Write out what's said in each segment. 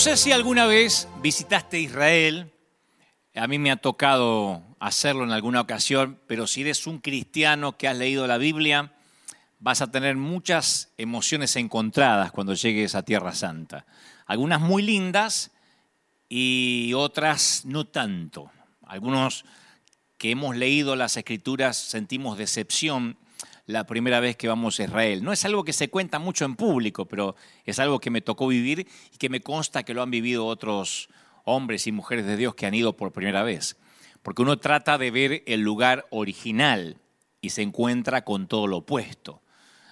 Sé si alguna vez visitaste Israel, a mí me ha tocado hacerlo en alguna ocasión, pero si eres un cristiano que has leído la Biblia, vas a tener muchas emociones encontradas cuando llegues a Tierra Santa. Algunas muy lindas y otras no tanto. Algunos que hemos leído las escrituras sentimos decepción la primera vez que vamos a Israel. No es algo que se cuenta mucho en público, pero es algo que me tocó vivir y que me consta que lo han vivido otros hombres y mujeres de Dios que han ido por primera vez. Porque uno trata de ver el lugar original y se encuentra con todo lo opuesto.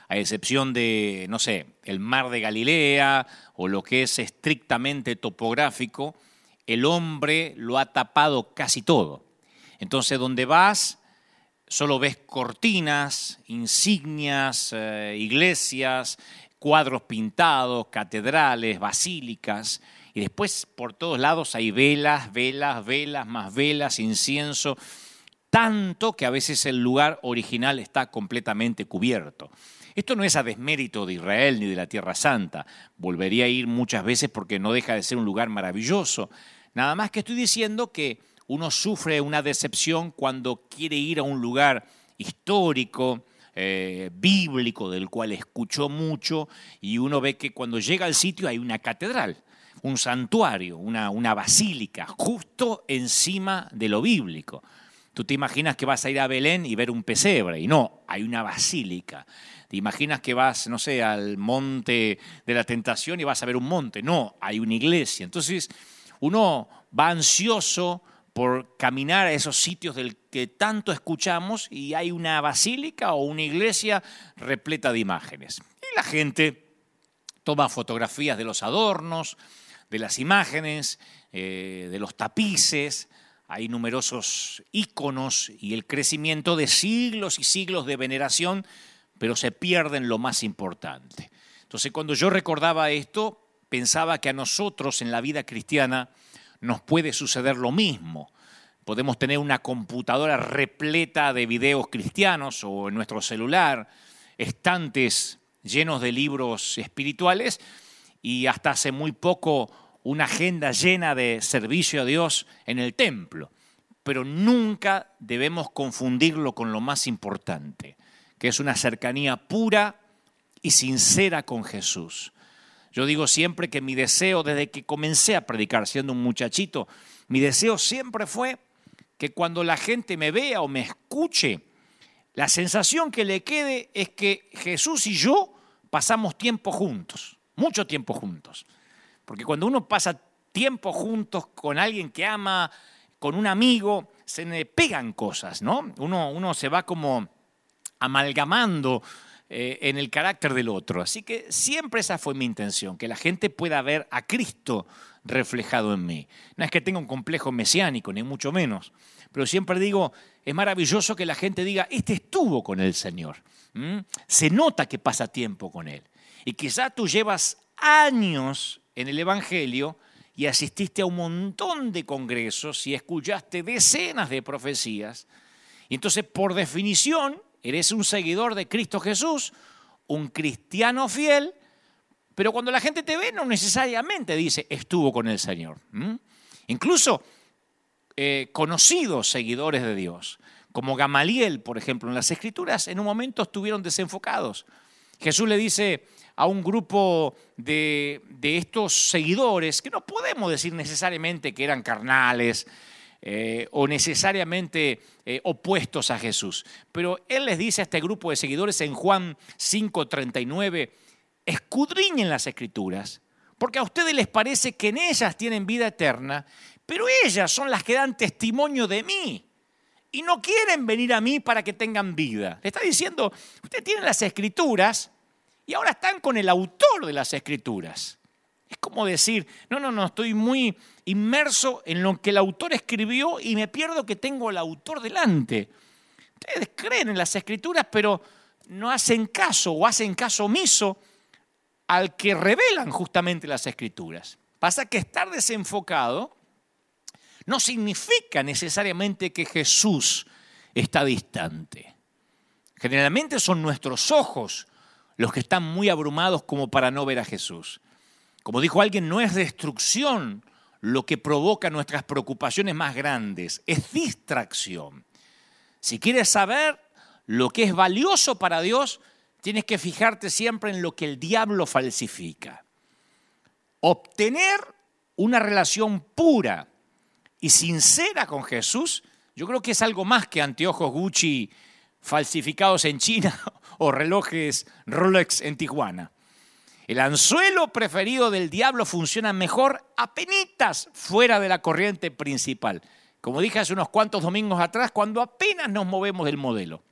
A excepción de, no sé, el mar de Galilea o lo que es estrictamente topográfico, el hombre lo ha tapado casi todo. Entonces, donde vas, solo ves cortinas, insignias, eh, iglesias, cuadros pintados, catedrales, basílicas, y después por todos lados hay velas, velas, velas, más velas, incienso, tanto que a veces el lugar original está completamente cubierto. Esto no es a desmérito de Israel ni de la Tierra Santa. Volvería a ir muchas veces porque no deja de ser un lugar maravilloso. Nada más que estoy diciendo que uno sufre una decepción cuando quiere ir a un lugar histórico, eh, bíblico, del cual escuchó mucho, y uno ve que cuando llega al sitio hay una catedral, un santuario, una, una basílica, justo encima de lo bíblico. Tú te imaginas que vas a ir a Belén y ver un pesebre, y no, hay una basílica. Te imaginas que vas, no sé, al monte de la tentación y vas a ver un monte. No, hay una iglesia. Entonces, uno va ansioso por caminar a esos sitios del que tanto escuchamos y hay una basílica o una iglesia repleta de imágenes. Y la gente toma fotografías de los adornos, de las imágenes, eh, de los tapices, hay numerosos íconos y el crecimiento de siglos y siglos de veneración, pero se pierden lo más importante. Entonces cuando yo recordaba esto, pensaba que a nosotros en la vida cristiana nos puede suceder lo mismo. Podemos tener una computadora repleta de videos cristianos o en nuestro celular, estantes llenos de libros espirituales y hasta hace muy poco una agenda llena de servicio a Dios en el templo. Pero nunca debemos confundirlo con lo más importante, que es una cercanía pura y sincera con Jesús. Yo digo siempre que mi deseo, desde que comencé a predicar siendo un muchachito, mi deseo siempre fue que cuando la gente me vea o me escuche, la sensación que le quede es que Jesús y yo pasamos tiempo juntos, mucho tiempo juntos. Porque cuando uno pasa tiempo juntos con alguien que ama, con un amigo, se le pegan cosas, ¿no? Uno, uno se va como amalgamando eh, en el carácter del otro. Así que siempre esa fue mi intención, que la gente pueda ver a Cristo reflejado en mí. No es que tenga un complejo mesiánico, ni mucho menos, pero siempre digo, es maravilloso que la gente diga, este estuvo con el Señor. Se nota que pasa tiempo con Él. Y quizá tú llevas años en el Evangelio y asististe a un montón de congresos y escuchaste decenas de profecías. Y entonces, por definición, Eres un seguidor de Cristo Jesús, un cristiano fiel, pero cuando la gente te ve no necesariamente dice estuvo con el Señor. Incluso eh, conocidos seguidores de Dios, como Gamaliel, por ejemplo, en las Escrituras, en un momento estuvieron desenfocados. Jesús le dice a un grupo de, de estos seguidores, que no podemos decir necesariamente que eran carnales, eh, o necesariamente eh, opuestos a Jesús. Pero Él les dice a este grupo de seguidores en Juan 5:39, escudriñen las escrituras, porque a ustedes les parece que en ellas tienen vida eterna, pero ellas son las que dan testimonio de mí. Y no quieren venir a mí para que tengan vida. Le está diciendo, ustedes tienen las escrituras y ahora están con el autor de las escrituras. Es como decir, no, no, no, estoy muy inmerso en lo que el autor escribió y me pierdo que tengo al autor delante. Ustedes creen en las escrituras, pero no hacen caso o hacen caso omiso al que revelan justamente las escrituras. Pasa que estar desenfocado no significa necesariamente que Jesús está distante. Generalmente son nuestros ojos los que están muy abrumados como para no ver a Jesús. Como dijo alguien, no es destrucción lo que provoca nuestras preocupaciones más grandes, es distracción. Si quieres saber lo que es valioso para Dios, tienes que fijarte siempre en lo que el diablo falsifica. Obtener una relación pura y sincera con Jesús, yo creo que es algo más que anteojos Gucci falsificados en China o relojes Rolex en Tijuana. El anzuelo preferido del diablo funciona mejor a penitas fuera de la corriente principal. Como dije hace unos cuantos domingos atrás, cuando apenas nos movemos del modelo.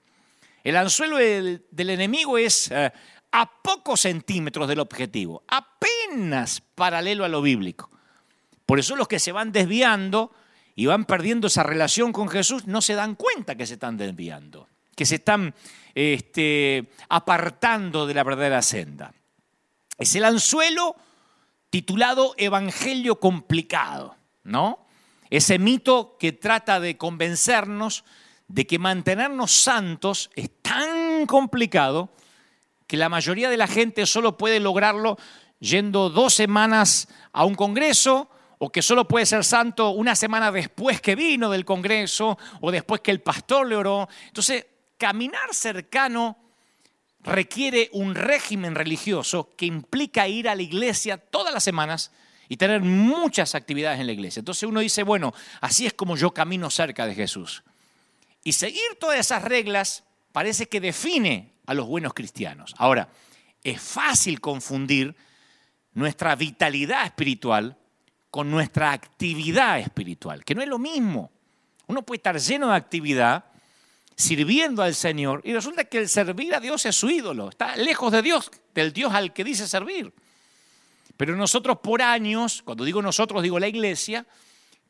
El anzuelo del, enemigo es eh, a pocos centímetros del objetivo, apenas paralelo a lo bíblico. Por eso los que se van desviando y van perdiendo esa relación con Jesús no se dan cuenta que se están desviando, que se están este, apartando de la verdadera senda. Es el anzuelo titulado Evangelio complicado, ¿no? Ese mito que trata de convencernos de que mantenernos santos es tan complicado que la mayoría de la gente solo puede lograrlo yendo dos semanas a un congreso o que solo puede ser santo una semana después que vino del congreso o después que el pastor le oró. Entonces, caminar cercano requiere un régimen religioso que implica ir a la iglesia todas las semanas y tener muchas actividades en la iglesia. Entonces uno dice, bueno, así es como yo camino cerca de Jesús. Y seguir todas esas reglas parece que define a los buenos cristianos. Ahora, es fácil confundir nuestra vitalidad espiritual con nuestra actividad espiritual, que no es lo mismo. Uno puede estar lleno de actividad, sirviendo al Señor, y resulta que el servir a Dios es su ídolo, está lejos de Dios, del Dios al que dice servir. Pero nosotros por años, cuando digo nosotros, digo la iglesia,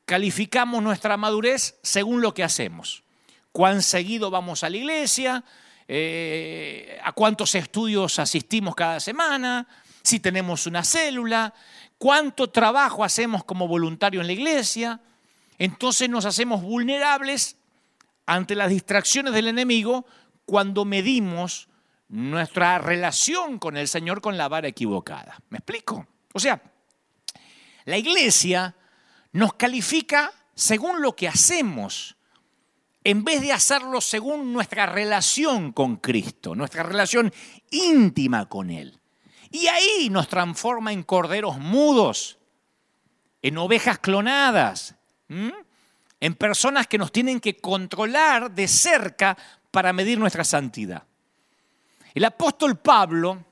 calificamos nuestra madurez según lo que hacemos cuán seguido vamos a la iglesia, eh, a cuántos estudios asistimos cada semana, si tenemos una célula, cuánto trabajo hacemos como voluntario en la iglesia. Entonces nos hacemos vulnerables ante las distracciones del enemigo cuando medimos nuestra relación con el Señor con la vara equivocada. ¿Me explico? O sea, la iglesia nos califica según lo que hacemos en vez de hacerlo según nuestra relación con Cristo, nuestra relación íntima con Él. Y ahí nos transforma en corderos mudos, en ovejas clonadas, en personas que nos tienen que controlar de cerca para medir nuestra santidad. El apóstol Pablo,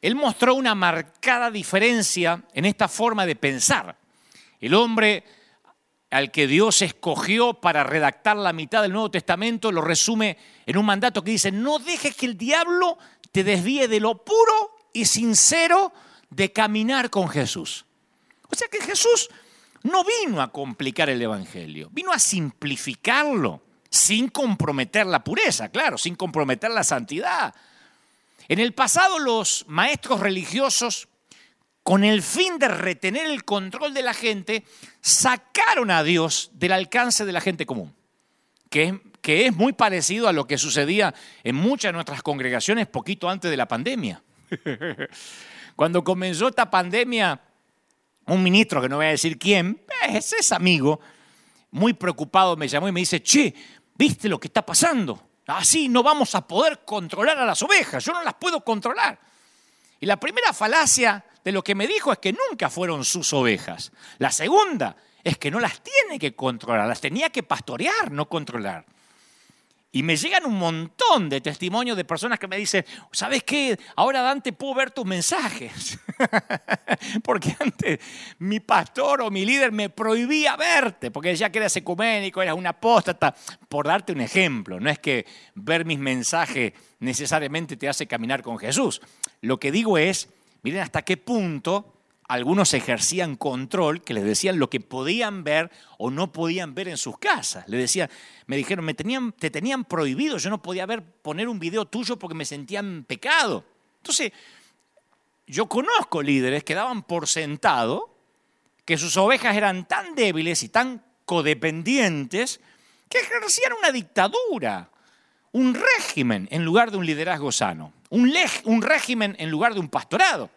él mostró una marcada diferencia en esta forma de pensar. El hombre al que Dios escogió para redactar la mitad del Nuevo Testamento, lo resume en un mandato que dice, no dejes que el diablo te desvíe de lo puro y sincero de caminar con Jesús. O sea que Jesús no vino a complicar el Evangelio, vino a simplificarlo, sin comprometer la pureza, claro, sin comprometer la santidad. En el pasado los maestros religiosos con el fin de retener el control de la gente, sacaron a Dios del alcance de la gente común, que es, que es muy parecido a lo que sucedía en muchas de nuestras congregaciones poquito antes de la pandemia. Cuando comenzó esta pandemia, un ministro, que no voy a decir quién, ese es amigo, muy preocupado me llamó y me dice, che, ¿viste lo que está pasando? Así no vamos a poder controlar a las ovejas, yo no las puedo controlar. Y la primera falacia de lo que me dijo es que nunca fueron sus ovejas. La segunda es que no las tiene que controlar, las tenía que pastorear, no controlar. Y me llegan un montón de testimonios de personas que me dicen, ¿sabes qué? Ahora Dante puedo ver tus mensajes. porque antes mi pastor o mi líder me prohibía verte, porque decía que eras ecuménico, eras un apóstata. Por darte un ejemplo, no es que ver mis mensajes necesariamente te hace caminar con Jesús. Lo que digo es, miren hasta qué punto algunos ejercían control, que les decían lo que podían ver o no podían ver en sus casas. Le decían, me dijeron, me tenían, te tenían prohibido, yo no podía ver, poner un video tuyo porque me sentían pecado. Entonces, yo conozco líderes que daban por sentado que sus ovejas eran tan débiles y tan codependientes que ejercían una dictadura, un régimen en lugar de un liderazgo sano, un, un régimen en lugar de un pastorado.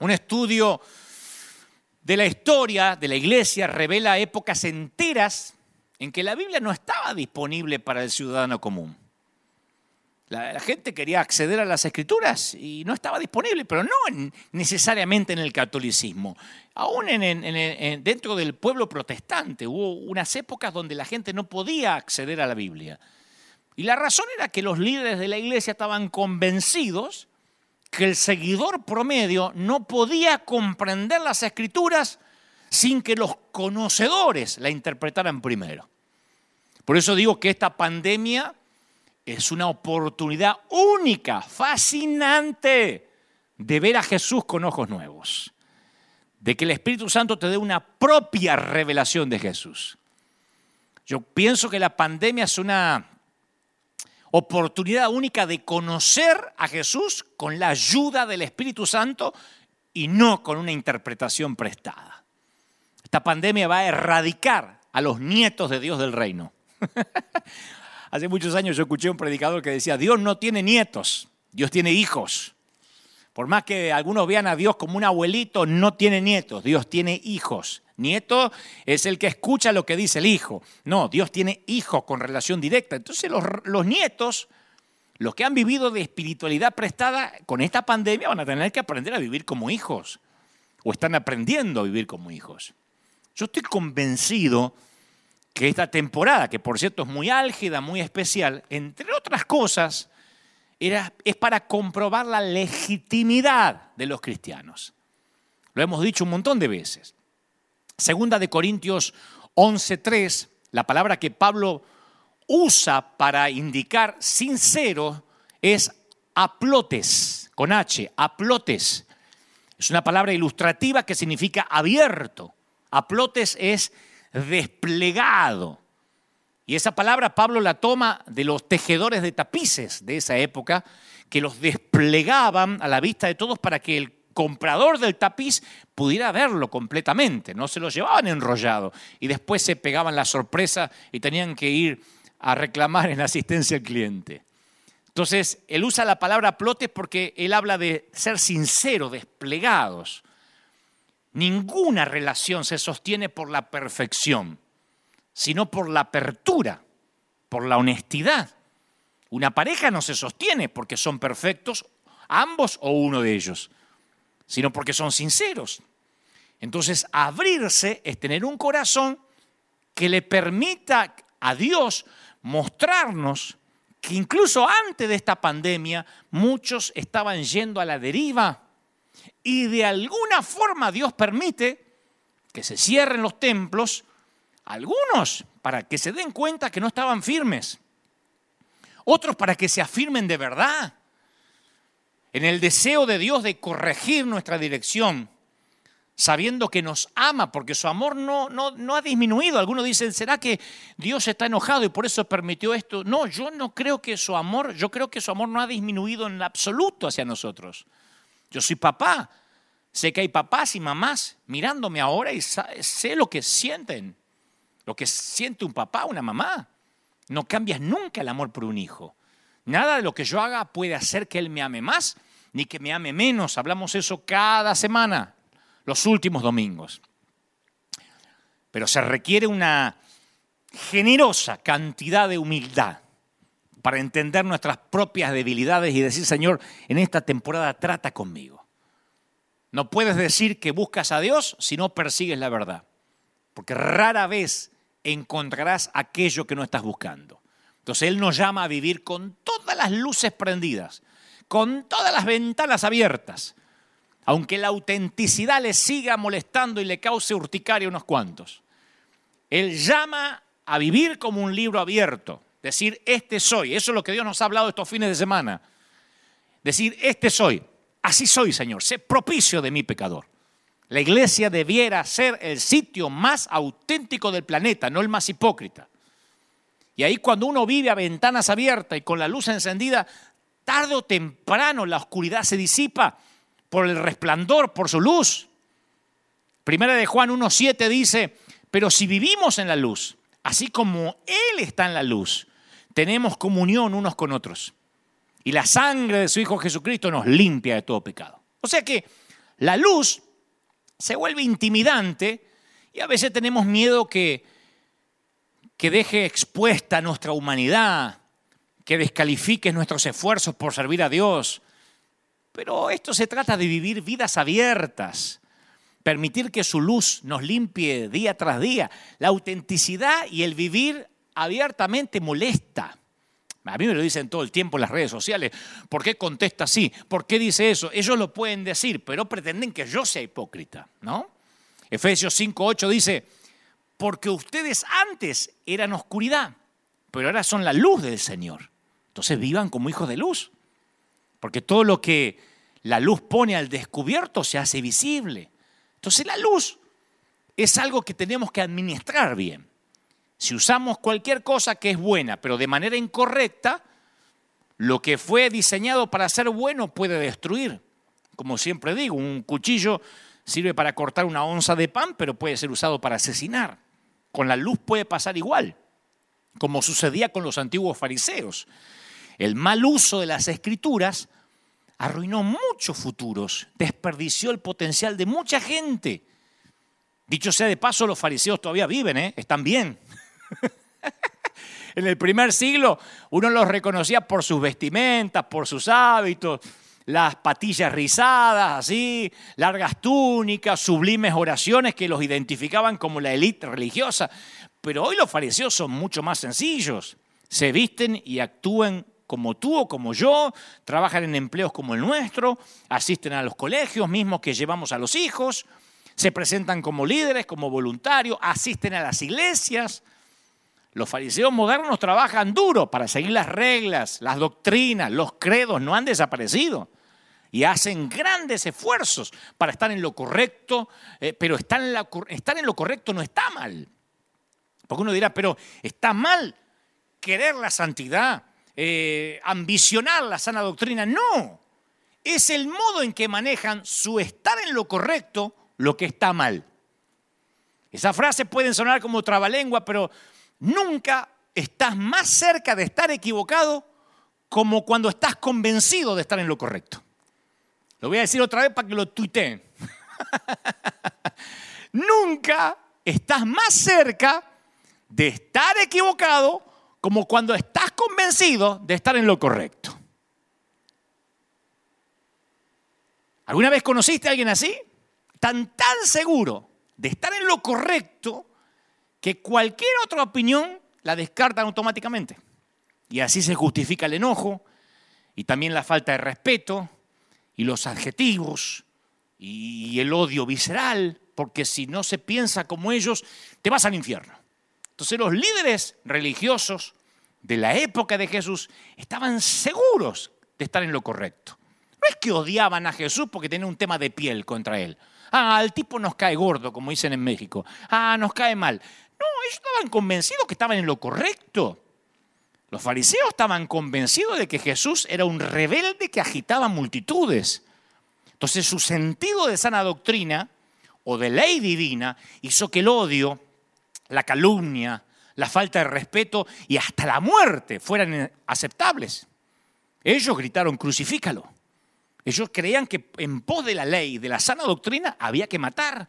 Un estudio de la historia de la iglesia revela épocas enteras en que la Biblia no estaba disponible para el ciudadano común. La, gente quería acceder a las escrituras y no estaba disponible, pero no necesariamente en el catolicismo. Aún dentro del pueblo protestante hubo unas épocas donde la gente no podía acceder a la Biblia. Y la razón era que los líderes de la iglesia estaban convencidos que el seguidor promedio no podía comprender las escrituras sin que los conocedores la interpretaran primero. Por eso digo que esta pandemia es una oportunidad única, fascinante, de ver a Jesús con ojos nuevos, de que el Espíritu Santo te dé una propia revelación de Jesús. Yo pienso que la pandemia es una oportunidad única de conocer a Jesús con la ayuda del Espíritu Santo y no con una interpretación prestada. Esta pandemia va a erradicar a los nietos de Dios del reino. Hace muchos años yo escuché a un predicador que decía, Dios no tiene nietos, Dios tiene hijos. Por más que algunos vean a Dios como un abuelito, no tiene nietos, Dios tiene hijos. Nieto es el que escucha lo que dice el hijo. No, Dios tiene hijos con relación directa. Entonces los, los nietos, los que han vivido de espiritualidad prestada con esta pandemia, van a tener que aprender a vivir como hijos. O están aprendiendo a vivir como hijos. Yo estoy convencido que esta temporada, que por cierto es muy álgida, muy especial, entre otras cosas, es para comprobar la legitimidad de los cristianos. Lo hemos dicho un montón de veces. Segunda de Corintios 11.3, la palabra que Pablo usa para indicar sincero es aplotes, con H, aplotes. Es una palabra ilustrativa que significa abierto. Aplotes es desplegado. Y esa palabra Pablo la toma de los tejedores de tapices de esa época, que los desplegaban a la vista de todos para que el comprador del tapiz pudiera verlo completamente, no se lo llevaban enrollado y después se pegaban la sorpresa y tenían que ir a reclamar en asistencia al cliente. Entonces, él usa la palabra plotes porque él habla de ser sincero, desplegados. Ninguna relación se sostiene por la perfección, sino por la apertura, por la honestidad. Una pareja no se sostiene porque son perfectos ambos o uno de ellos, sino porque son sinceros. Entonces, abrirse es tener un corazón que le permita a Dios mostrarnos que incluso antes de esta pandemia muchos estaban yendo a la deriva y de alguna forma Dios permite que se cierren los templos, algunos para que se den cuenta que no estaban firmes, otros para que se afirmen de verdad, en el deseo de Dios de corregir nuestra dirección, sabiendo que nos ama, porque su amor no, no, no ha disminuido. Algunos dicen, ¿será que Dios está enojado y por eso permitió esto? No, yo no creo que su amor, yo creo que su amor no ha disminuido en absoluto hacia nosotros. Yo soy papá. Sé que hay papás y mamás mirándome ahora y sé lo que sienten, lo que siente un papá, una mamá. No cambias nunca el amor por un hijo. Nada de lo que yo haga puede hacer que él me ame más ni que me ame menos. Hablamos eso cada semana, los últimos domingos. Pero se requiere una generosa cantidad de humildad para entender nuestras propias debilidades y decir, Señor, en esta temporada trata conmigo. No puedes decir que buscas a Dios si no persigues la verdad, porque rara vez encontrarás aquello que no estás buscando. Entonces Él nos llama a vivir con todas las luces prendidas, con todas las ventanas abiertas, aunque la autenticidad le siga molestando y le cause urticaria unos cuantos. Él llama a vivir como un libro abierto, decir, este soy, eso es lo que Dios nos ha hablado estos fines de semana, decir, este soy, Así soy, Señor, sé propicio de mi pecador. La iglesia debiera ser el sitio más auténtico del planeta, no el más hipócrita. Y ahí cuando uno vive a ventanas abiertas y con la luz encendida, tarde o temprano la oscuridad se disipa por el resplandor, por su luz. Primera de Juan 1.7 dice, pero si vivimos en la luz, así como Él está en la luz, tenemos comunión unos con otros y la sangre de su Hijo Jesucristo nos limpia de todo pecado. O sea que la luz se vuelve intimidante y a veces tenemos miedo que, que deje expuesta nuestra humanidad, que descalifique nuestros esfuerzos por servir a Dios. Pero esto se trata de vivir vidas abiertas, permitir que su luz nos limpie día tras día. La autenticidad y el vivir abiertamente molesta. A mí me lo dicen todo el tiempo en las redes sociales. ¿Por qué contesta así? ¿Por qué dice eso? Ellos lo pueden decir, pero pretenden que yo sea hipócrita, ¿no? Efesios 5:8 dice, "Porque ustedes antes eran oscuridad, pero ahora son la luz del Señor." Entonces vivan como hijos de luz. Porque todo lo que la luz pone al descubierto se hace visible. Entonces la luz es algo que tenemos que administrar bien. Si usamos cualquier cosa que es buena, pero de manera incorrecta, lo que fue diseñado para ser bueno puede destruir. Como siempre digo, un cuchillo sirve para cortar una onza de pan, pero puede ser usado para asesinar. Con la luz puede pasar igual, como sucedía con los antiguos fariseos. El mal uso de las escrituras arruinó muchos futuros, desperdició el potencial de mucha gente. Dicho sea de paso, los fariseos todavía viven, ¿eh? están bien. en el primer siglo uno los reconocía por sus vestimentas, por sus hábitos, las patillas rizadas, así, largas túnicas, sublimes oraciones que los identificaban como la élite religiosa. Pero hoy los fariseos son mucho más sencillos. Se visten y actúan como tú o como yo, trabajan en empleos como el nuestro, asisten a los colegios mismos que llevamos a los hijos, se presentan como líderes, como voluntarios, asisten a las iglesias. Los fariseos modernos trabajan duro para seguir las reglas, las doctrinas, los credos, no han desaparecido. Y hacen grandes esfuerzos para estar en lo correcto, eh, pero estar en, lo correcto no está mal. Porque uno dirá, pero está mal querer la santidad, eh, ambicionar la sana doctrina. No, es el modo en que manejan su estar en lo correcto lo que está mal. Esas frases pueden sonar como trabalengua, pero nunca estás más cerca de estar equivocado como cuando estás convencido de estar en lo correcto. Lo voy a decir otra vez para que lo tuiteen. nunca estás más cerca de estar equivocado como cuando estás convencido de estar en lo correcto. ¿Alguna vez conociste a alguien así? Tan tan seguro de estar en lo correcto que cualquier otra opinión la descartan automáticamente. Y así se justifica el enojo y también la falta de respeto y los adjetivos y el odio visceral, porque si no se piensa como ellos, te vas al infierno. Entonces los líderes religiosos de la época de Jesús estaban seguros de estar en lo correcto. No es que odiaban a Jesús porque tenía un tema de piel contra él. Ah, el tipo nos cae gordo, como dicen en México. Ah, nos cae mal. Ellos estaban convencidos que estaban en lo correcto. Los fariseos estaban convencidos de que Jesús era un rebelde que agitaba multitudes. Entonces su sentido de sana doctrina o de ley divina hizo que el odio la calumnia, la falta de respeto y hasta la muerte fueran aceptables. Ellos gritaron, crucifícalo. Ellos creían que en pos de la ley, de la sana doctrina, había que matar.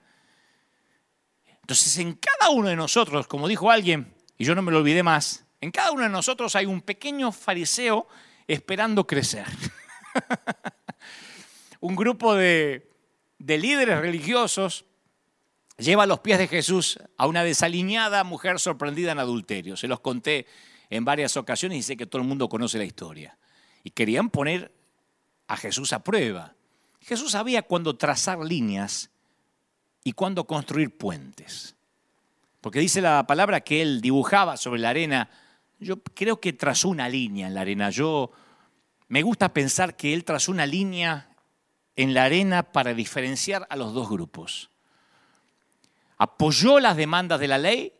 Entonces en cada uno de nosotros, como dijo alguien, y yo no me lo olvidé más, en cada uno de nosotros hay un pequeño fariseo esperando crecer. un grupo de, de líderes religiosos lleva a los pies de Jesús a una desaliñada mujer sorprendida en adulterio. Se los conté en varias ocasiones y sé que todo el mundo conoce la historia. Y querían poner a Jesús a prueba. Jesús sabía cuándo trazar líneas y cuándo construir puentes. Porque dice la palabra que él dibujaba sobre la arena. Yo creo que trazó una línea en la arena. Yo me gusta pensar que él trazó una línea en la arena para diferenciar a los dos grupos apoyó las demandas de la ley,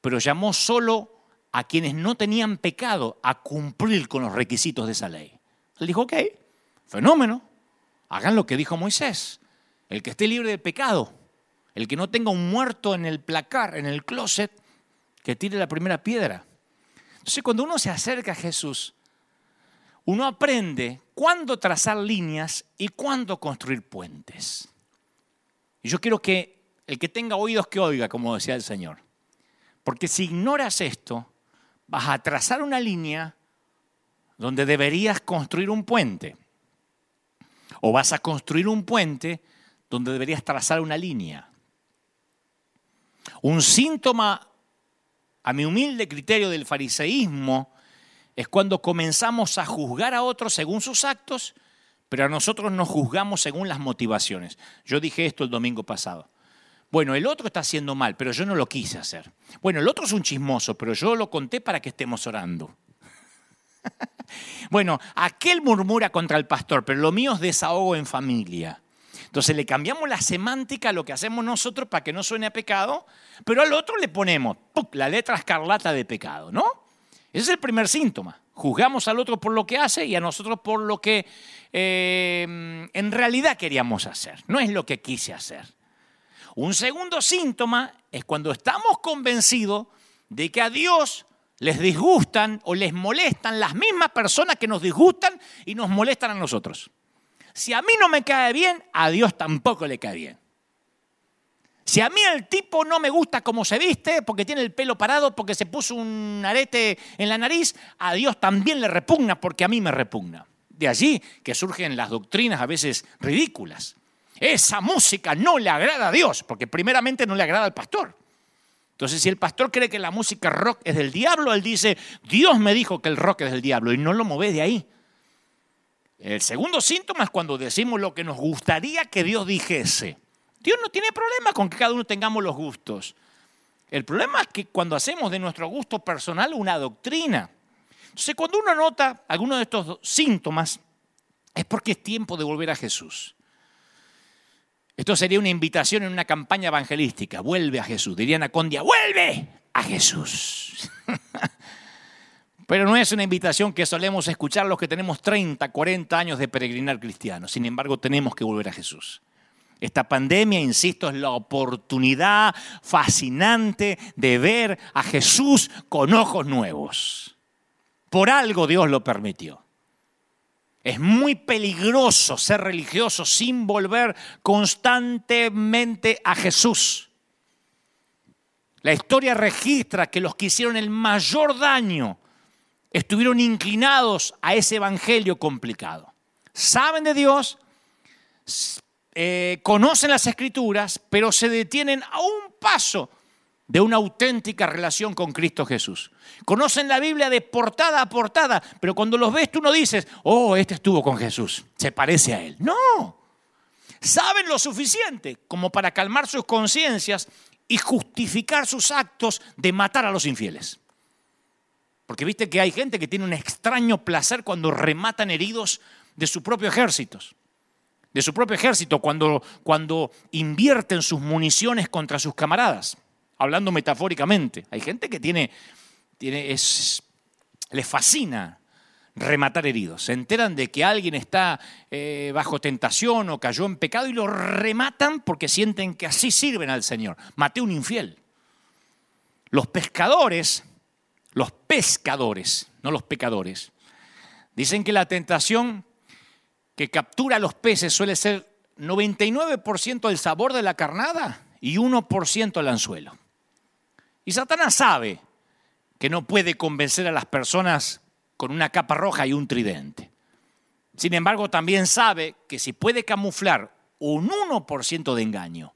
pero llamó solo a quienes no tenían pecado a cumplir con los requisitos de esa ley. Él dijo, ok, fenómeno, hagan lo que dijo Moisés, el que esté libre de pecado, el que no tenga un muerto en el placar, en el closet, que tire la primera piedra. Entonces cuando uno se acerca a Jesús, uno aprende cuándo trazar líneas y cuándo construir puentes. Y yo quiero que el que tenga oídos que oiga, como decía el Señor. Porque si ignoras esto, vas a trazar una línea donde deberías construir un puente. O vas a construir un puente donde deberías trazar una línea. Un síntoma, a mi humilde criterio del fariseísmo, es cuando comenzamos a juzgar a otros según sus actos, pero a nosotros nos juzgamos según las motivaciones. Yo dije esto el domingo pasado. Bueno, el otro está haciendo mal, pero yo no lo quise hacer. Bueno, el otro es un chismoso, pero yo lo conté para que estemos orando. bueno, aquel murmura contra el pastor, pero lo mío es desahogo en familia. Entonces le cambiamos la semántica a lo que hacemos nosotros para que no suene a pecado, pero al otro le ponemos la letra escarlata de pecado, ¿no? Ese es el primer síntoma. Juzgamos al otro por lo que hace y a nosotros por lo que eh, en realidad queríamos hacer. No es lo que quise hacer. Un segundo síntoma es cuando estamos convencidos de que a Dios les disgustan o les molestan las mismas personas que nos disgustan y nos molestan a nosotros. Si a mí no me cae bien, a Dios tampoco le cae bien. Si a mí el tipo no me gusta cómo se viste, porque tiene el pelo parado, porque se puso un arete en la nariz, a Dios también le repugna porque a mí me repugna. De allí que surgen las doctrinas a veces ridículas. Esa música no le agrada a Dios, porque primeramente no le agrada al pastor. Entonces, si el pastor cree que la música rock es del diablo, él dice, Dios me dijo que el rock es del diablo y no lo mueve de ahí. El segundo síntoma es cuando decimos lo que nos gustaría que Dios dijese. Dios no tiene problema con que cada uno tengamos los gustos. El problema es que cuando hacemos de nuestro gusto personal una doctrina. Entonces, cuando uno nota alguno de estos síntomas, es porque es tiempo de volver a Jesús. Esto sería una invitación en una campaña evangelística. Vuelve a Jesús. Dirían a Condia, vuelve a Jesús. Pero no es una invitación que solemos escuchar los que tenemos 30, 40 años de peregrinar cristianos. Sin embargo, tenemos que volver a Jesús. Esta pandemia, insisto, es la oportunidad fascinante de ver a Jesús con ojos nuevos. Por algo Dios lo permitió. Es muy peligroso ser religioso sin volver constantemente a Jesús. La historia registra que los que hicieron el mayor daño estuvieron inclinados a ese evangelio complicado. Saben de Dios, eh, conocen las escrituras, pero se detienen a un paso de una auténtica relación con Cristo Jesús. Conocen la Biblia de portada a portada, pero cuando los ves tú no dices, oh, este estuvo con Jesús, se parece a él. No, saben lo suficiente como para calmar sus conciencias y justificar sus actos de matar a los infieles. Porque viste que hay gente que tiene un extraño placer cuando rematan heridos de su propio ejército. De su propio ejército, cuando, cuando invierten sus municiones contra sus camaradas hablando metafóricamente. Hay gente que tiene, tiene es, les fascina rematar heridos. Se enteran de que alguien está eh, bajo tentación o cayó en pecado y lo rematan porque sienten que así sirven al Señor. Maté un infiel. Los pescadores, los pescadores, no los pecadores, dicen que la tentación que captura a los peces suele ser 99% el sabor de la carnada y 1% el anzuelo. Y Satanás sabe que no puede convencer a las personas con una capa roja y un tridente. Sin embargo, también sabe que si puede camuflar un 1% de engaño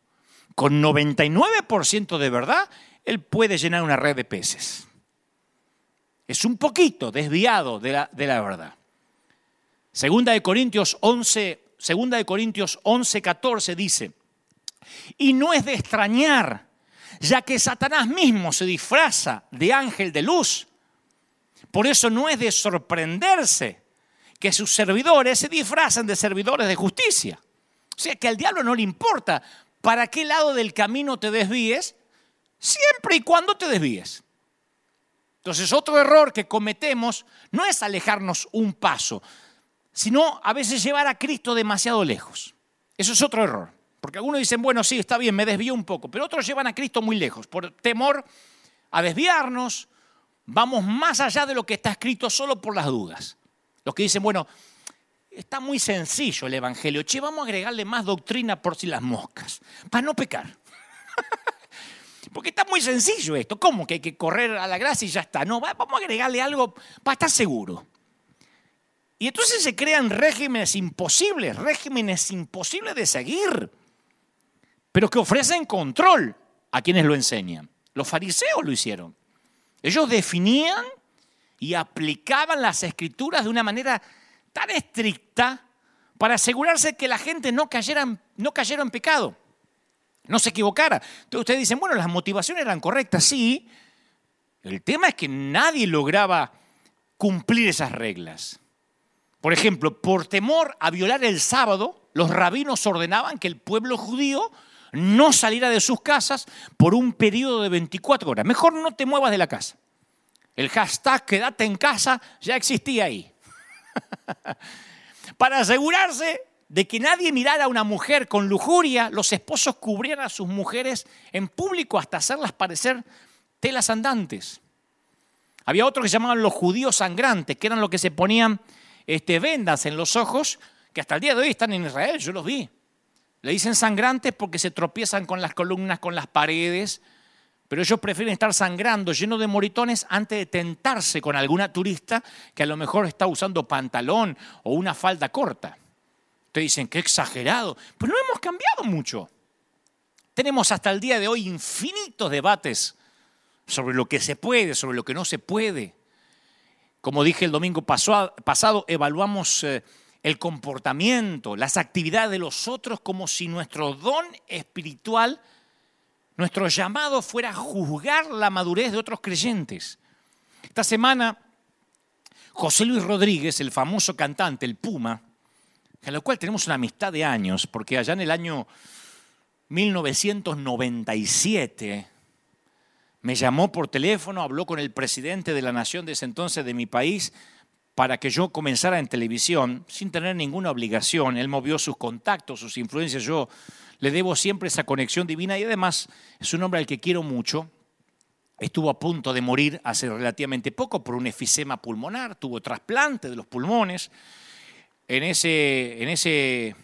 con 99% de verdad, él puede llenar una red de peces. Es un poquito desviado de la, verdad. Segunda de Corintios 11, segunda de Corintios 11, 14 dice, y no es de extrañar ya que Satanás mismo se disfraza de ángel de luz. Por eso no es de sorprenderse que sus servidores se disfrazan de servidores de justicia. O sea que al diablo no le importa para qué lado del camino te desvíes, siempre y cuando te desvíes. Entonces otro error que cometemos no es alejarnos un paso, sino a veces llevar a Cristo demasiado lejos. Eso es otro error. Porque algunos dicen, bueno, sí, está bien, me desvío un poco, pero otros llevan a Cristo muy lejos. Por temor a desviarnos, vamos más allá de lo que está escrito solo por las dudas. Los que dicen, bueno, está muy sencillo el Evangelio. Che, vamos a agregarle más doctrina por si las moscas, para no pecar. Porque está muy sencillo esto. ¿Cómo que hay que correr a la gracia y ya está? No, vamos a agregarle algo para estar seguro. Y entonces se crean regímenes imposibles, regímenes imposibles de seguir, pero que ofrecen control a quienes lo enseñan. Los fariseos lo hicieron. Ellos definían y aplicaban las escrituras de una manera tan estricta para asegurarse que la gente no cayera, no cayera en pecado, no se equivocara. Entonces ustedes dicen, bueno, las motivaciones eran correctas, sí. El tema es que nadie lograba cumplir esas reglas. Por ejemplo, por temor a violar el sábado, los rabinos ordenaban que el pueblo judío no saliera de sus casas por un periodo de 24 horas. Mejor no te muevas de la casa. El hashtag quédate en casa ya existía ahí. Para asegurarse de que nadie mirara a una mujer con lujuria, los esposos cubrían a sus mujeres en público hasta hacerlas parecer telas andantes. Había otros que se llamaban los judíos sangrantes, que eran los que se ponían este, vendas en los ojos, que hasta el día de hoy están en Israel, yo los vi. Le dicen sangrantes porque se tropiezan con las columnas, con las paredes, pero ellos prefieren estar sangrando, lleno de moritones, antes de tentarse con alguna turista que a lo mejor está usando pantalón o una falda corta. Ustedes dicen, qué exagerado. Pero no hemos cambiado mucho. Tenemos hasta el día de hoy infinitos debates sobre lo que se puede, sobre lo que no se puede. Como dije el domingo pasado, evaluamos eh, el comportamiento, las actividades de los otros como si nuestro don espiritual, nuestro llamado fuera juzgar la madurez de otros creyentes. Esta semana, José Luis Rodríguez, el famoso cantante, el Puma, a lo cual tenemos una amistad de años, porque allá en el año 1997 me llamó por teléfono, habló con el presidente de la nación de ese entonces de mi país para que yo comenzara en televisión sin tener ninguna obligación. Él movió sus contactos, sus influencias. Yo le debo siempre esa conexión divina y además es un hombre al que quiero mucho. Estuvo a punto de morir hace relativamente poco por un efisema pulmonar, tuvo trasplante de los pulmones. En ese, en ese,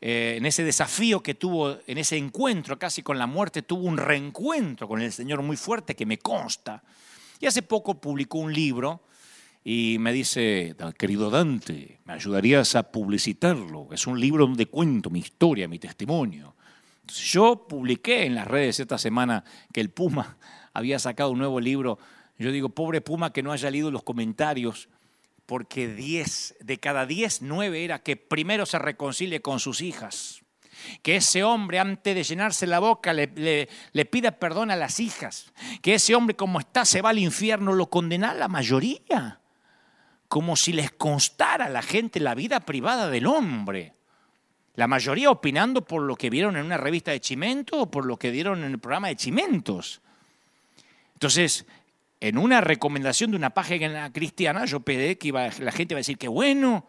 eh, en ese desafío que tuvo, en ese encuentro casi con la muerte, tuvo un reencuentro con el Señor muy fuerte que me consta. Y hace poco publicó un libro y me dice, querido Dante, ¿me ayudarías a publicitarlo? Es un libro donde cuento mi historia, mi testimonio. Yo publiqué en las redes esta semana que el Puma había sacado un nuevo libro. Yo digo, pobre Puma que no haya leído los comentarios, porque 10 de cada 10, 9 era que primero se reconcilie con sus hijas. Que ese hombre, antes de llenarse la boca, le, pida perdón a las hijas. Que ese hombre, como está, se va al infierno, lo condena la mayoría como si les constara a la gente la vida privada del hombre. La mayoría opinando por lo que vieron en una revista de Chimento o por lo que dieron en el programa de Chimentos. Entonces, en una recomendación de una página cristiana, yo pedí que la gente iba a decir que bueno,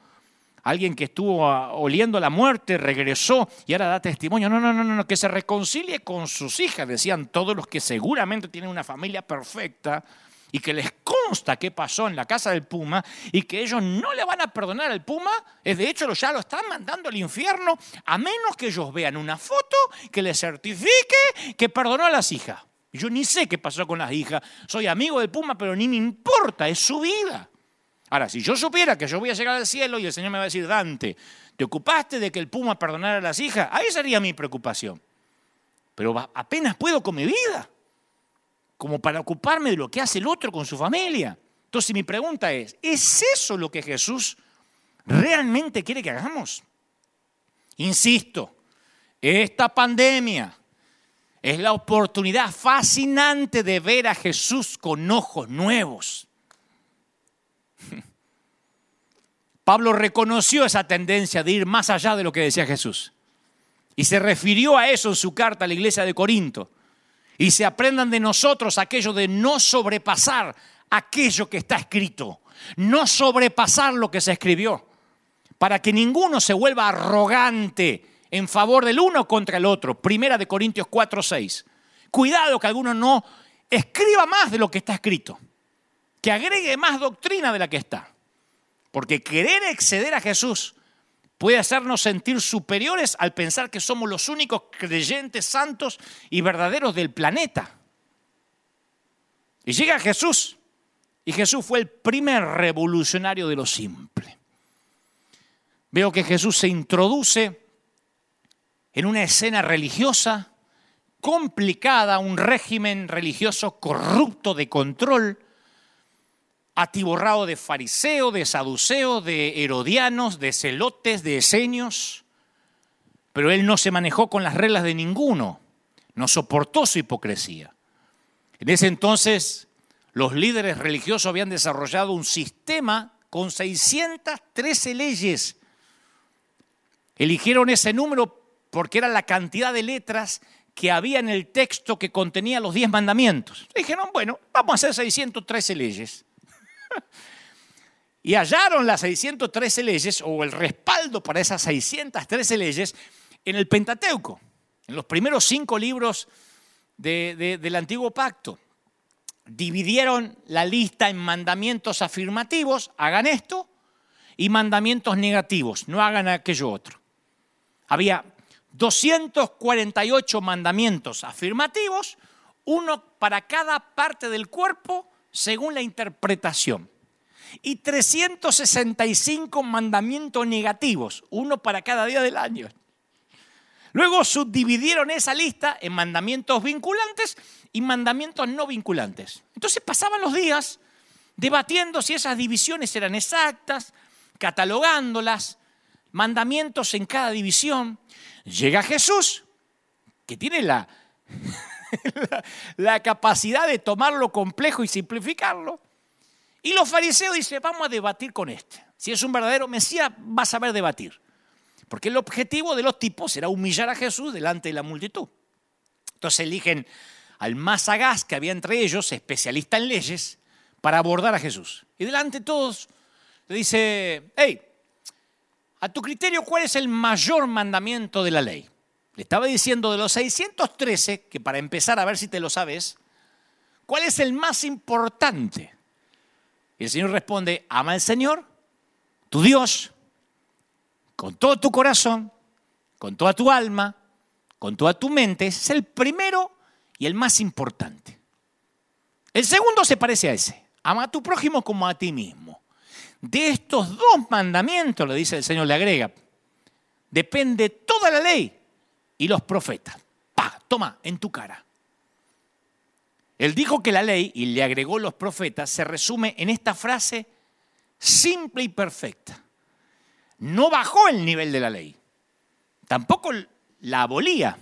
alguien que estuvo oliendo la muerte regresó y ahora da testimonio. No, no, no, no, que se reconcilie con sus hijas, decían todos los que seguramente tienen una familia perfecta y que les consta qué pasó en la casa del Puma y que ellos no le van a perdonar al Puma, es de hecho ya lo están mandando al infierno a menos que ellos vean una foto que les certifique que perdonó a las hijas. Yo ni sé qué pasó con las hijas, soy amigo del Puma, pero ni me importa, es su vida. Ahora, si yo supiera que yo voy a llegar al cielo y el Señor me va a decir, Dante, ¿te ocupaste de que el Puma perdonara a las hijas? Ahí sería mi preocupación. Pero apenas puedo con mi vida como para ocuparme de lo que hace el otro con su familia. Entonces mi pregunta es, ¿es eso lo que Jesús realmente quiere que hagamos? Insisto, esta pandemia es la oportunidad fascinante de ver a Jesús con ojos nuevos. Pablo reconoció esa tendencia de ir más allá de lo que decía Jesús. Y se refirió a eso en su carta a la iglesia de Corinto y se aprendan de nosotros aquello de no sobrepasar aquello que está escrito, no sobrepasar lo que se escribió, para que ninguno se vuelva arrogante en favor del uno contra el otro. Primera de Corintios 4, 6. Cuidado que alguno no escriba más de lo que está escrito, que agregue más doctrina de la que está. Porque querer exceder a Jesús puede hacernos sentir superiores al pensar que somos los únicos creyentes santos y verdaderos del planeta. Y llega Jesús, y Jesús fue el primer revolucionario de lo simple. Veo que Jesús se introduce en una escena religiosa complicada, un régimen religioso corrupto de control, atiborrado de fariseos, de saduceos, de herodianos, de celotes, de esenios. Pero él no se manejó con las reglas de ninguno, no soportó su hipocresía. En ese entonces los líderes religiosos habían desarrollado un sistema con 613 leyes. Eligieron ese número porque era la cantidad de letras que había en el texto que contenía los 10 mandamientos. Dijeron, bueno, vamos a hacer 613 leyes. y hallaron las 613 leyes o el respaldo para esas 613 leyes en el Pentateuco, en los primeros cinco libros del antiguo pacto. Dividieron la lista en mandamientos afirmativos, hagan esto, y mandamientos negativos, no hagan aquello otro. Había 248 mandamientos afirmativos, uno para cada parte del cuerpo según la interpretación. Y 365 mandamientos negativos, uno para cada día del año. Luego subdividieron esa lista en mandamientos vinculantes y mandamientos no vinculantes. Entonces pasaban los días debatiendo si esas divisiones eran exactas, catalogándolas, mandamientos en cada división. Llega Jesús, que tiene la, la, capacidad de tomar lo complejo y simplificarlo. Y los fariseos dicen, vamos a debatir con este. Si es un verdadero Mesías, va a saber debatir. Porque el objetivo de los tipos era humillar a Jesús delante de la multitud. Entonces eligen al más sagaz que había entre ellos, especialista en leyes, para abordar a Jesús. Y delante de todos le dice, hey, a tu criterio, ¿cuál es el mayor mandamiento de la ley? Le estaba diciendo de los 613, que para empezar a ver si te lo sabes, ¿cuál es el más importante? Y el Señor responde, ama al Señor, tu Dios, con todo tu corazón, con toda tu alma, con toda tu mente. es el primero y el más importante. El segundo se parece a ese. Ama a tu prójimo como a ti mismo. De estos dos mandamientos, le dice el Señor, le agrega, depende toda la ley y los profetas. Pa, toma, en tu cara. Él dijo que la ley, y le agregó los profetas, se resume en esta frase simple y perfecta. No bajó el nivel de la ley, tampoco la abolía.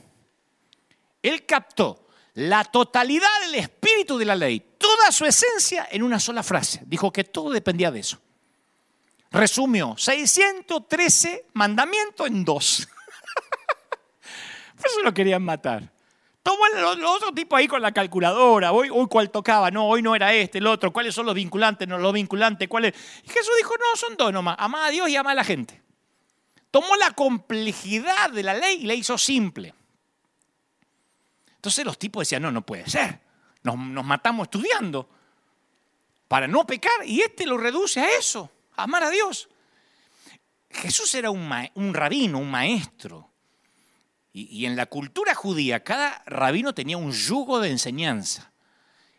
Él captó la totalidad del espíritu de la ley, toda su esencia en una sola frase. Dijo que todo dependía de eso. Resumió 613 mandamientos en dos. Por eso lo querían matar. Tomó los, otros tipos ahí con la calculadora. Hoy, hoy cuál tocaba. No, hoy no era este, el otro. ¿Cuáles son los vinculantes? No, los vinculantes. ¿cuáles? Y Jesús dijo, no, son dos nomás. Amá a Dios y amá a la gente. Tomó la complejidad de la ley y la hizo simple. Entonces los tipos decían, no, no puede ser. Nos, nos matamos estudiando para no pecar. Y este lo reduce a eso, amar a Dios. Jesús era un, rabino, un maestro. Y, en la cultura judía, cada rabino tenía un yugo de enseñanza.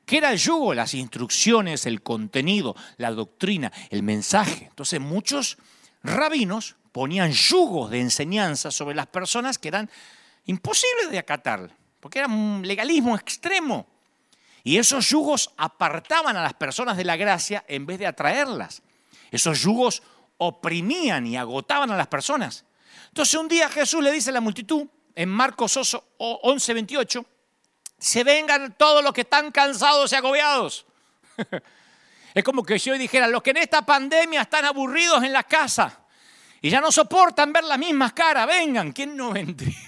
¿Qué era el yugo? Las instrucciones, el contenido, la doctrina, el mensaje. Entonces muchos rabinos ponían yugos de enseñanza sobre las personas que eran imposibles de acatar, porque era un legalismo extremo. Y esos yugos apartaban a las personas de la gracia en vez de atraerlas. Esos yugos oprimían y agotaban a las personas. Entonces un día Jesús le dice a la multitud, en Marcos 11, 28, se vengan todos los que están cansados y agobiados. Es como que yo dijera, los que en esta pandemia están aburridos en la casa y ya no soportan ver las mismas caras, vengan, ¿quién no vendría?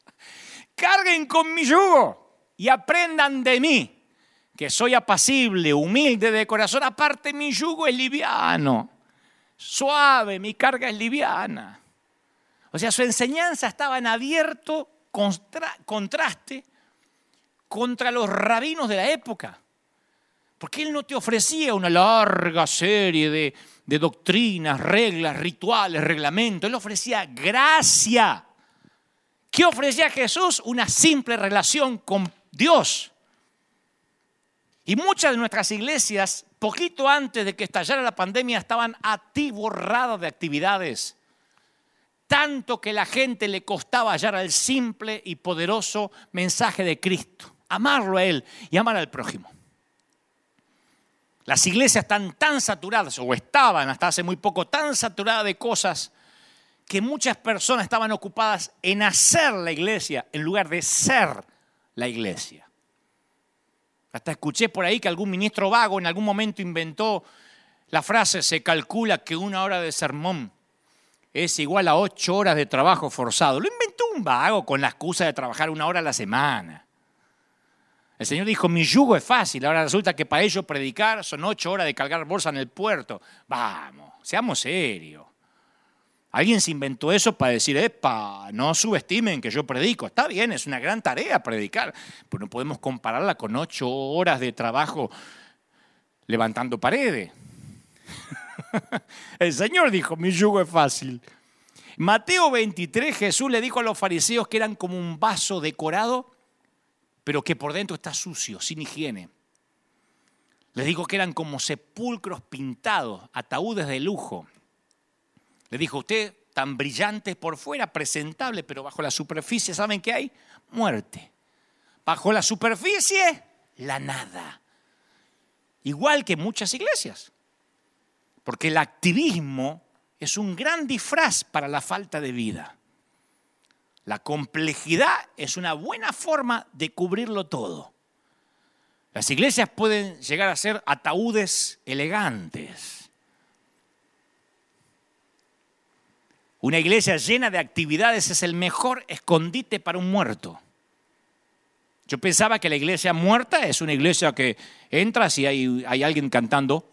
Carguen con mi yugo y aprendan de mí, que soy apacible, humilde de corazón. Aparte, mi yugo es liviano, suave, mi carga es liviana. O sea, su enseñanza estaba en abierto contraste contra los rabinos de la época. Porque Él no te ofrecía una larga serie de, de doctrinas, reglas, rituales, reglamentos. Él ofrecía gracia. ¿Qué ofrecía Jesús? Una simple relación con Dios. Y muchas de nuestras iglesias, poquito antes de que estallara la pandemia, estaban atiborradas de actividades. Tanto que la gente le costaba hallar al simple y poderoso mensaje de Cristo. Amarlo a Él y amar al prójimo. Las iglesias están tan saturadas, o estaban hasta hace muy poco, tan saturadas de cosas, que muchas personas estaban ocupadas en hacer la iglesia en lugar de ser la iglesia. Hasta escuché por ahí que algún ministro vago en algún momento inventó la frase, se calcula que una hora de sermón es igual a ocho horas de trabajo forzado. Lo inventó un vago con la excusa de trabajar una hora a la semana. El Señor dijo, mi yugo es fácil. Ahora resulta que para ellos predicar son ocho horas de cargar bolsa en el puerto. Vamos, seamos serios. Alguien se inventó eso para decir, epa, no subestimen que yo predico. Está bien, es una gran tarea predicar, pero no podemos compararla con ocho horas de trabajo levantando paredes. El Señor dijo, mi yugo es fácil. Mateo 23, Jesús le dijo a los fariseos que eran como un vaso decorado pero que por dentro está sucio, sin higiene. Les dijo que eran como sepulcros pintados, ataúdes de lujo. Le dijo, usted tan brillante por fuera, presentable, pero bajo la superficie, ¿saben qué hay? Muerte. Bajo la superficie, la nada. Igual que muchas iglesias. Porque el activismo es un gran disfraz para la falta de vida. La complejidad es una buena forma de cubrirlo todo. Las iglesias pueden llegar a ser ataúdes elegantes. Una iglesia llena de actividades es el mejor escondite para un muerto. Yo pensaba que la iglesia muerta es una iglesia que entras y hay, hay alguien cantando,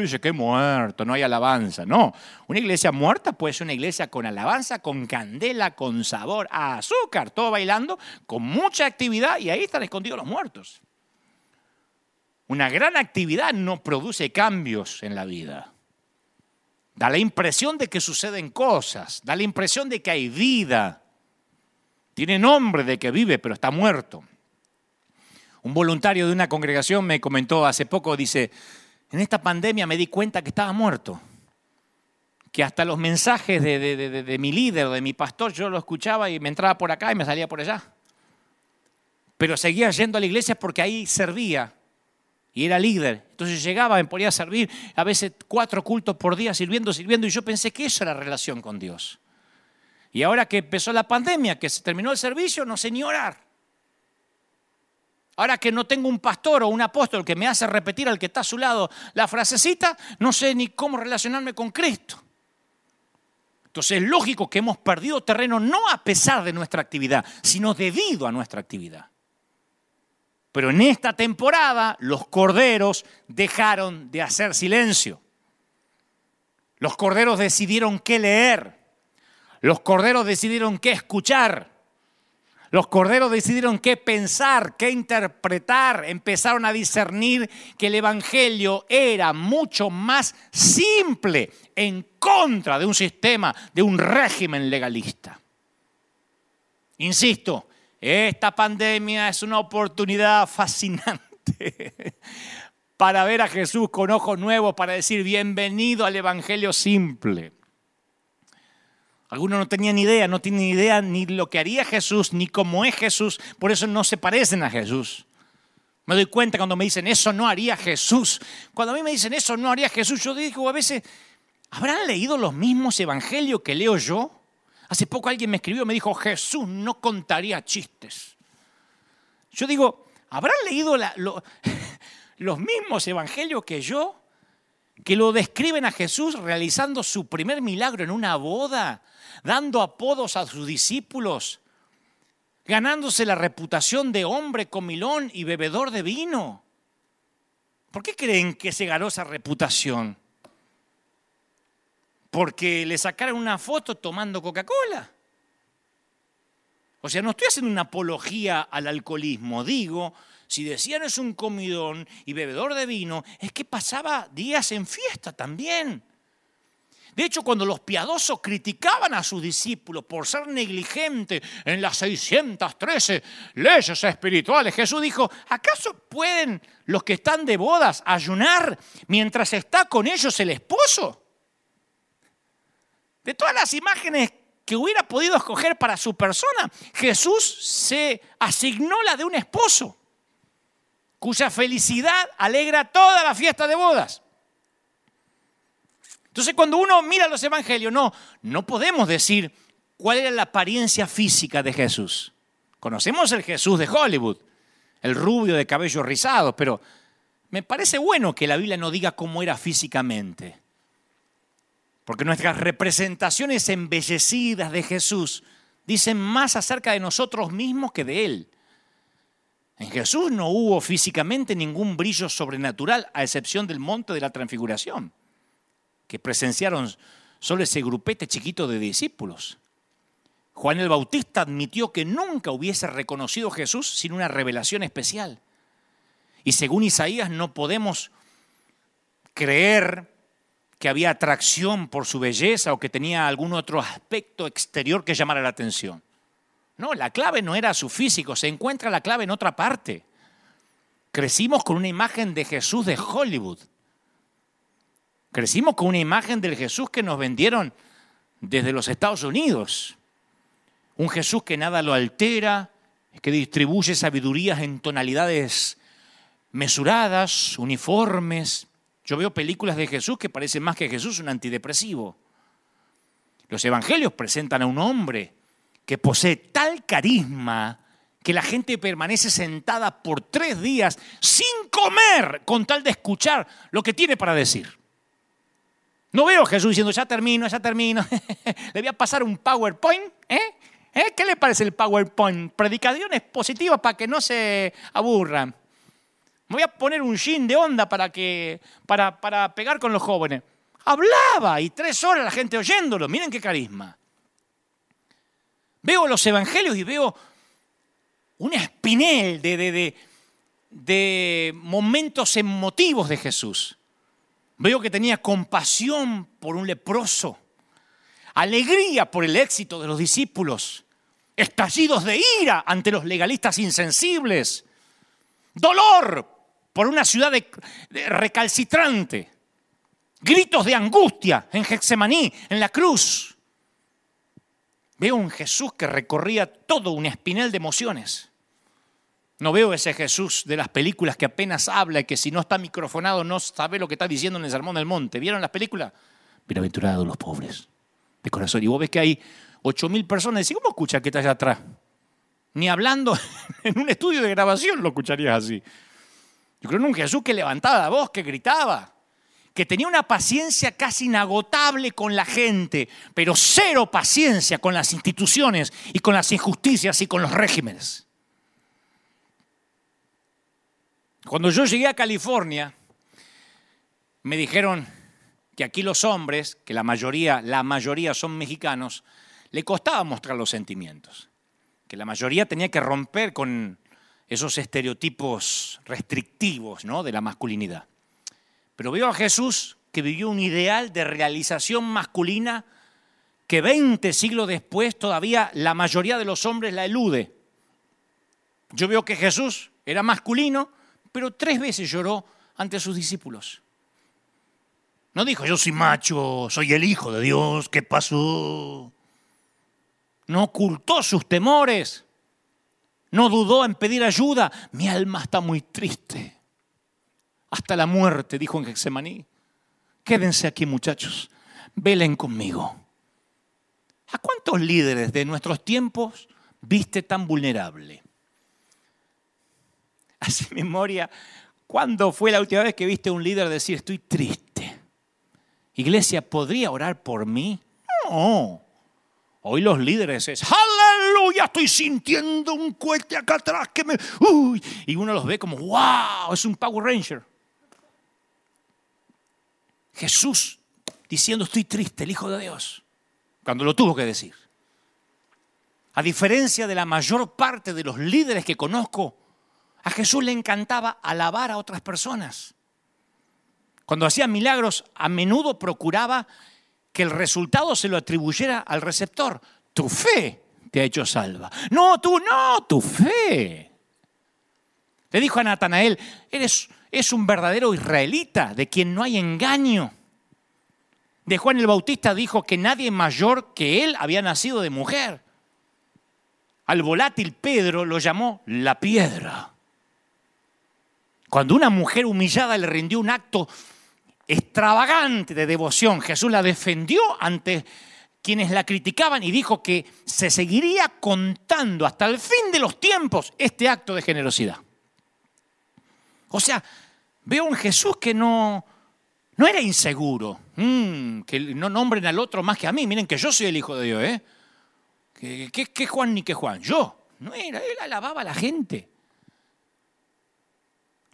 dice, qué muerto, no hay alabanza. No, una iglesia muerta puede ser una iglesia con alabanza, con candela, con sabor, azúcar, todo bailando, con mucha actividad y ahí están escondidos los muertos. Una gran actividad no produce cambios en la vida. Da la impresión de que suceden cosas, da la impresión de que hay vida tiene nombre de que vive, pero está muerto. Un voluntario de una congregación me comentó hace poco, dice, en esta pandemia me di cuenta que estaba muerto. Que hasta los mensajes de, mi líder, de mi pastor, yo lo escuchaba y me entraba por acá y me salía por allá. Pero seguía yendo a la iglesia porque ahí servía y era líder. Entonces llegaba, me ponía a servir, a veces cuatro cultos por día, sirviendo, sirviendo, y yo pensé que eso era relación con Dios. Y ahora que empezó la pandemia, que se terminó el servicio, no sé ni orar. Ahora que no tengo un pastor o un apóstol que me hace repetir al que está a su lado la frasecita, no sé ni cómo relacionarme con Cristo. Entonces es lógico que hemos perdido terreno no a pesar de nuestra actividad, sino debido a nuestra actividad. Pero en esta temporada los corderos dejaron de hacer silencio. Los corderos decidieron qué leer. Los corderos decidieron qué escuchar. Los corderos decidieron qué pensar, qué interpretar. Empezaron a discernir que el Evangelio era mucho más simple en contra de un sistema, de un régimen legalista. Insisto, esta pandemia es una oportunidad fascinante para ver a Jesús con ojos nuevos, para decir bienvenido al Evangelio simple. Algunos no tenían idea, no tienen idea ni lo que haría Jesús, ni cómo es Jesús, por eso no se parecen a Jesús. Me doy cuenta cuando me dicen, eso no haría Jesús. Cuando a mí me dicen, eso no haría Jesús, yo digo a veces, ¿habrán leído los mismos evangelios que leo yo? Hace poco alguien me escribió, me dijo, Jesús no contaría chistes. Yo digo, ¿habrán leído los mismos evangelios que yo? Que lo describen a Jesús realizando su primer milagro en una boda dando apodos a sus discípulos, ganándose la reputación de hombre comilón y bebedor de vino. ¿Por qué creen que se ganó esa reputación? Porque le sacaron una foto tomando Coca-Cola. O sea, no estoy haciendo una apología al alcoholismo. Digo, si decían es un comidón y bebedor de vino, es que pasaba días en fiesta también. De hecho, cuando los piadosos criticaban a sus discípulos por ser negligentes en las 613 leyes espirituales, Jesús dijo, ¿acaso pueden los que están de bodas ayunar mientras está con ellos el esposo? De todas las imágenes que hubiera podido escoger para su persona, Jesús se asignó la de un esposo, cuya felicidad alegra toda la fiesta de bodas. Entonces cuando uno mira los evangelios, no, no podemos decir cuál era la apariencia física de Jesús. Conocemos el Jesús de Hollywood, el rubio de cabello rizado, pero me parece bueno que la Biblia no diga cómo era físicamente. Porque nuestras representaciones embellecidas de Jesús dicen más acerca de nosotros mismos que de Él. En Jesús no hubo físicamente ningún brillo sobrenatural, a excepción del monte de la transfiguración, que presenciaron solo ese grupete chiquito de discípulos. Juan el Bautista admitió que nunca hubiese reconocido a Jesús sin una revelación especial. Y según Isaías no podemos creer que había atracción por su belleza o que tenía algún otro aspecto exterior que llamara la atención. No, la clave no era su físico, se encuentra la clave en otra parte. Crecimos con una imagen de Jesús de Hollywood. Crecimos con una imagen del Jesús que nos vendieron desde los Estados Unidos. Un Jesús que nada lo altera, que distribuye sabidurías en tonalidades mesuradas, uniformes, yo veo películas de Jesús que parecen más que Jesús un antidepresivo. Los evangelios presentan a un hombre que posee tal carisma que la gente permanece sentada por tres días sin comer con tal de escuchar lo que tiene para decir. No veo a Jesús diciendo, ya termino, ya termino. Le voy a pasar un PowerPoint. ¿eh? ¿Eh? ¿Qué le parece el PowerPoint? Predicaciones positivas para que no se aburran. Voy a poner un jean de onda para, que, para, para pegar con los jóvenes. Hablaba y tres horas la gente oyéndolo. Miren qué carisma. Veo los evangelios y veo un espinel de, de, de, momentos emotivos de Jesús. Veo que tenía compasión por un leproso, alegría por el éxito de los discípulos, estallidos de ira ante los legalistas insensibles, dolor por una ciudad recalcitrante, gritos de angustia en Getsemaní, en la cruz. Veo un Jesús que recorría todo un espinel de emociones. No veo ese Jesús de las películas que apenas habla y que si no está microfonado no sabe lo que está diciendo en el Sermón del Monte. ¿Vieron las películas? Bienaventurados los pobres de corazón. Y vos ves que hay ocho mil personas. ¿Y cómo escucha que está allá atrás? Ni hablando en un estudio de grabación lo escucharías así. Yo creo en un Jesús que levantaba la voz, que gritaba, que tenía una paciencia casi inagotable con la gente, pero cero paciencia con las instituciones y con las injusticias y con los regímenes. Cuando yo llegué a California, me dijeron que aquí los hombres, que la mayoría, la mayoría son mexicanos, le costaba mostrar los sentimientos, que la mayoría tenía que romper con esos estereotipos restrictivos ¿no? de la masculinidad. Pero veo a Jesús que vivió un ideal de realización masculina que 20 siglos después todavía la mayoría de los hombres la elude. Yo veo que Jesús era masculino, pero tres veces lloró ante sus discípulos. No dijo, yo soy macho, soy el hijo de Dios, ¿qué pasó? No ocultó sus temores. No dudó en pedir ayuda. Mi alma está muy triste. Hasta la muerte, dijo en Getsemaní. Quédense aquí, muchachos. Velen conmigo. ¿A cuántos líderes de nuestros tiempos viste tan vulnerable? Hace memoria, ¿cuándo fue la última vez que viste a un líder decir, estoy triste? Iglesia, ¿podría orar por mí? No. Hoy los líderes es, aleluya, estoy sintiendo un cohete acá atrás que me... Uy, y uno los ve como, wow, es un Power Ranger. Jesús diciendo, estoy triste, el Hijo de Dios, cuando lo tuvo que decir. A diferencia de la mayor parte de los líderes que conozco, a Jesús le encantaba alabar a otras personas. Cuando hacía milagros, a menudo procuraba que el resultado se lo atribuyera al receptor. Tu fe te ha hecho salva. No, tú no, tu fe. Le dijo a Natanael, eres es un verdadero israelita, de quien no hay engaño. De Juan el Bautista dijo que nadie mayor que él había nacido de mujer. Al volátil Pedro lo llamó la piedra. Cuando una mujer humillada le rindió un acto extravagante de devoción, Jesús la defendió ante quienes la criticaban y dijo que se seguiría contando hasta el fin de los tiempos este acto de generosidad. O sea, veo un Jesús que no, no era inseguro, mm, que no nombren al otro más que a mí. Miren que yo soy el Hijo de Dios, ¿eh? ¿Qué, Juan ni qué Juan? Yo. No era, él alababa a la gente.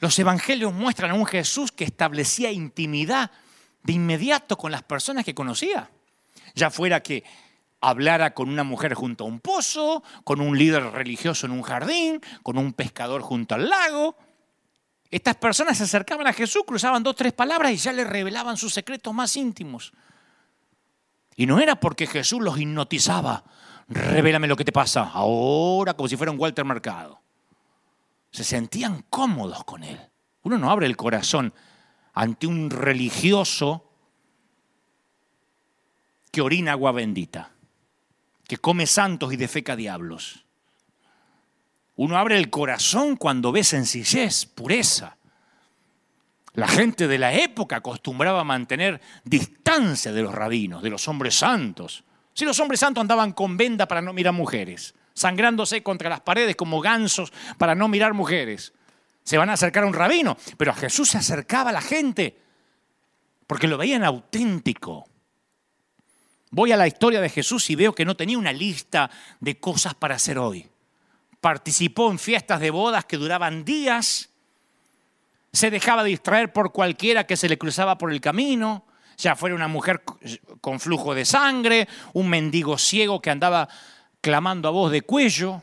Los evangelios muestran a un Jesús que establecía intimidad de inmediato con las personas que conocía. Ya fuera que hablara con una mujer junto a un pozo, con un líder religioso en un jardín, con un pescador junto al lago. Estas personas se acercaban a Jesús, cruzaban dos, tres palabras y ya le revelaban sus secretos más íntimos. Y no era porque Jesús los hipnotizaba, revélame lo que te pasa, ahora como si fuera un Walter Mercado. Se sentían cómodos con él. Uno no abre el corazón ante un religioso que orina agua bendita, que come santos y defeca diablos. Uno abre el corazón cuando ve sencillez, pureza. La gente de la época acostumbraba a mantener distancia de los rabinos, de los hombres santos. Si los hombres santos andaban con venda para no mirar mujeres, sangrándose contra las paredes como gansos para no mirar mujeres, se van a acercar a un rabino, pero a Jesús se acercaba la gente porque lo veían auténtico. Voy a la historia de Jesús y veo que no tenía una lista de cosas para hacer hoy. Participó en fiestas de bodas que duraban días, se dejaba distraer por cualquiera que se le cruzaba por el camino, ya fuera una mujer con flujo de sangre, un mendigo ciego que andaba clamando a voz de cuello.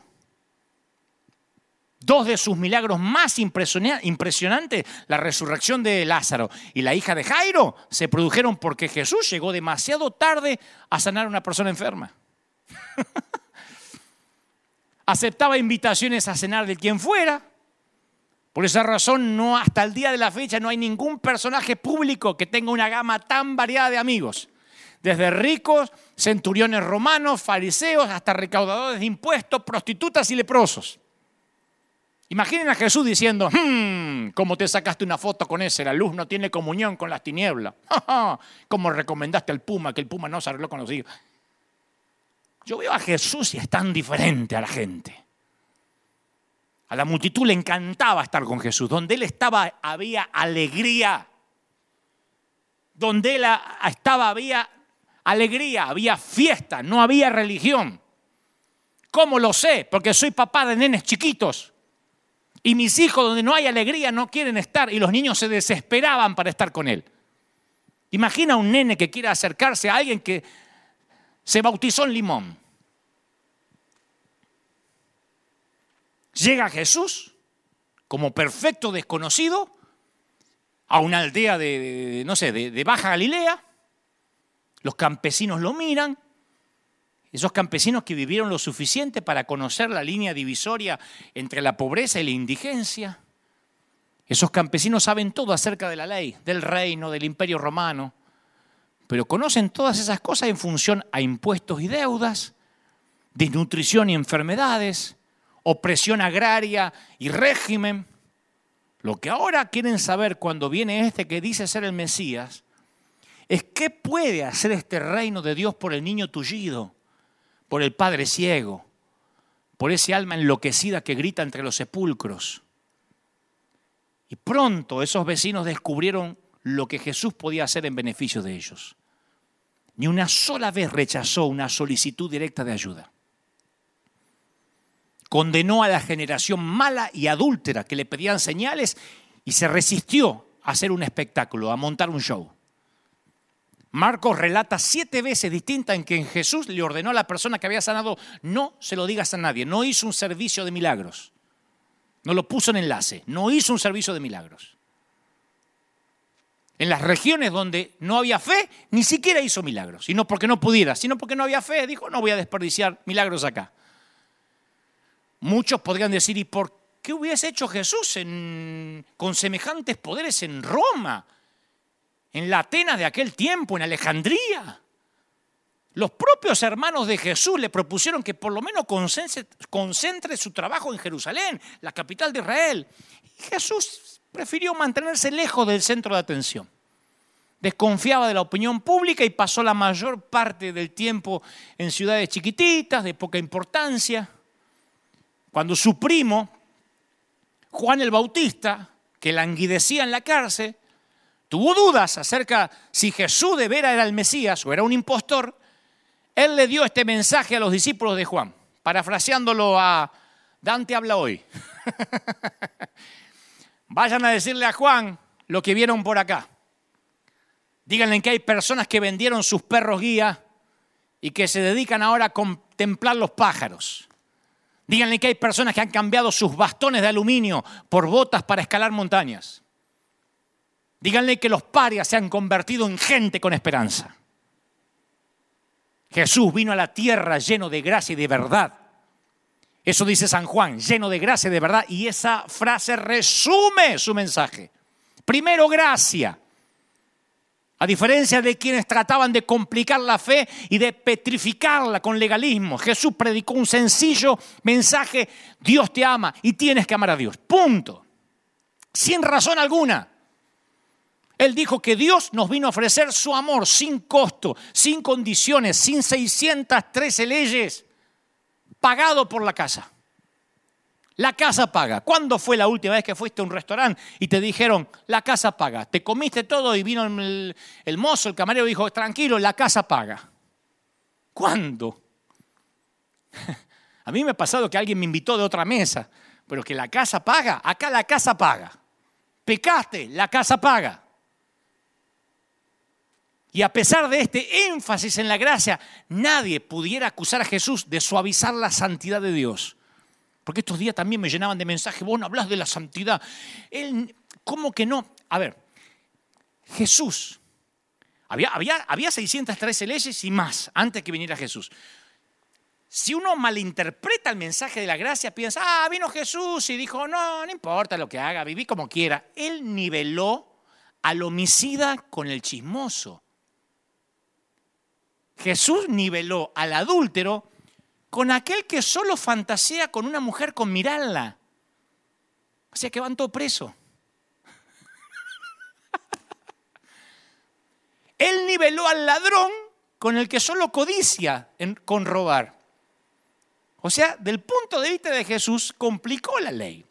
Dos de sus milagros más impresionantes, la resurrección de Lázaro y la hija de Jairo, se produjeron porque Jesús llegó demasiado tarde a sanar a una persona enferma. aceptaba invitaciones a cenar de quien fuera. Por esa razón, no, hasta el día de la fecha no hay ningún personaje público que tenga una gama tan variada de amigos. Desde ricos, centuriones romanos, fariseos, hasta recaudadores de impuestos, prostitutas y leprosos. Imaginen a Jesús diciendo, hmm, ¿cómo te sacaste una foto con ese? La luz no tiene comunión con las tinieblas. ¿Cómo recomendaste al puma que el puma no se arregló con los hijos? Yo veo a Jesús y es tan diferente a la gente. A la multitud le encantaba estar con Jesús. Donde él estaba había alegría. Donde él estaba había alegría, había fiesta, no había religión. ¿Cómo lo sé? Porque soy papá de nenes chiquitos. Y mis hijos donde no hay alegría no quieren estar y los niños se desesperaban para estar con él. Imagina un nene que quiera acercarse a alguien que se bautizó en Limón. Llega Jesús como perfecto desconocido a una aldea de, no sé, de, de Baja Galilea. Los campesinos lo miran. Esos campesinos que vivieron lo suficiente para conocer la línea divisoria entre la pobreza y la indigencia. Esos campesinos saben todo acerca de la ley, del reino, del imperio romano pero conocen todas esas cosas en función a impuestos y deudas, desnutrición y enfermedades, opresión agraria y régimen. Lo que ahora quieren saber cuando viene este que dice ser el Mesías es qué puede hacer este reino de Dios por el niño tullido, por el padre ciego, por ese alma enloquecida que grita entre los sepulcros. Y pronto esos vecinos descubrieron lo que Jesús podía hacer en beneficio de ellos. Ni una sola vez rechazó una solicitud directa de ayuda. Condenó a la generación mala y adúltera que le pedían señales y se resistió a hacer un espectáculo, a montar un show. Marcos relata siete veces distintas en que Jesús le ordenó a la persona que había sanado, no se lo digas a nadie, no hizo un servicio de milagros, no lo puso en enlace, no hizo un servicio de milagros. En las regiones donde no había fe, ni siquiera hizo milagros, y no porque no pudiera, sino porque no había fe, dijo, no voy a desperdiciar milagros acá. Muchos podrían decir, ¿y por qué hubiese hecho Jesús con semejantes poderes en Roma? En la Atenas de aquel tiempo, en Alejandría. Los propios hermanos de Jesús le propusieron que por lo menos concentre, su trabajo en Jerusalén, la capital de Israel. Jesús prefirió mantenerse lejos del centro de atención. Desconfiaba de la opinión pública y pasó la mayor parte del tiempo en ciudades chiquititas, de poca importancia. Cuando su primo, Juan el Bautista, que languidecía en la cárcel, tuvo dudas acerca si Jesús de vera era el Mesías o era un impostor, él le dio este mensaje a los discípulos de Juan, parafraseándolo a Dante habla hoy. Vayan a decirle a Juan lo que vieron por acá. Díganle que hay personas que vendieron sus perros guía y que se dedican ahora a contemplar los pájaros. Díganle que hay personas que han cambiado sus bastones de aluminio por botas para escalar montañas. Díganle que los parias se han convertido en gente con esperanza. Jesús vino a la tierra lleno de gracia y de verdad. Eso dice San Juan, lleno de gracia y de verdad. Y esa frase resume su mensaje. Primero, gracia. A diferencia de quienes trataban de complicar la fe y de petrificarla con legalismo, Jesús predicó un sencillo mensaje, Dios te ama y tienes que amar a Dios. Punto. Sin razón alguna. Él dijo que Dios nos vino a ofrecer su amor sin costo, sin condiciones, sin 613 leyes, pagado por la casa. La casa paga. ¿Cuándo fue la última vez que fuiste a un restaurante y te dijeron, la casa paga? Te comiste todo y vino el, el mozo, el camarero, y dijo, tranquilo, la casa paga. ¿Cuándo? A mí me ha pasado que alguien me invitó de otra mesa, pero que la casa paga, acá la casa paga. Pecaste, la casa paga. Y a pesar de este énfasis en la gracia, nadie pudiera acusar a Jesús de suavizar la santidad de Dios. Porque estos días también me llenaban de mensajes, vos no hablas de la santidad. Él, ¿Cómo que no? A ver, Jesús, había, había, había 613 leyes y más antes que viniera Jesús. Si uno malinterpreta el mensaje de la gracia, piensa, ah, vino Jesús y dijo, no, no importa lo que haga, viví como quiera. Él niveló al homicida con el chismoso. Jesús niveló al adúltero con aquel que solo fantasea con una mujer con mirarla. O sea que van todo preso. Él niveló al ladrón con el que solo codicia con robar. O sea, del punto de vista de Jesús, complicó la ley.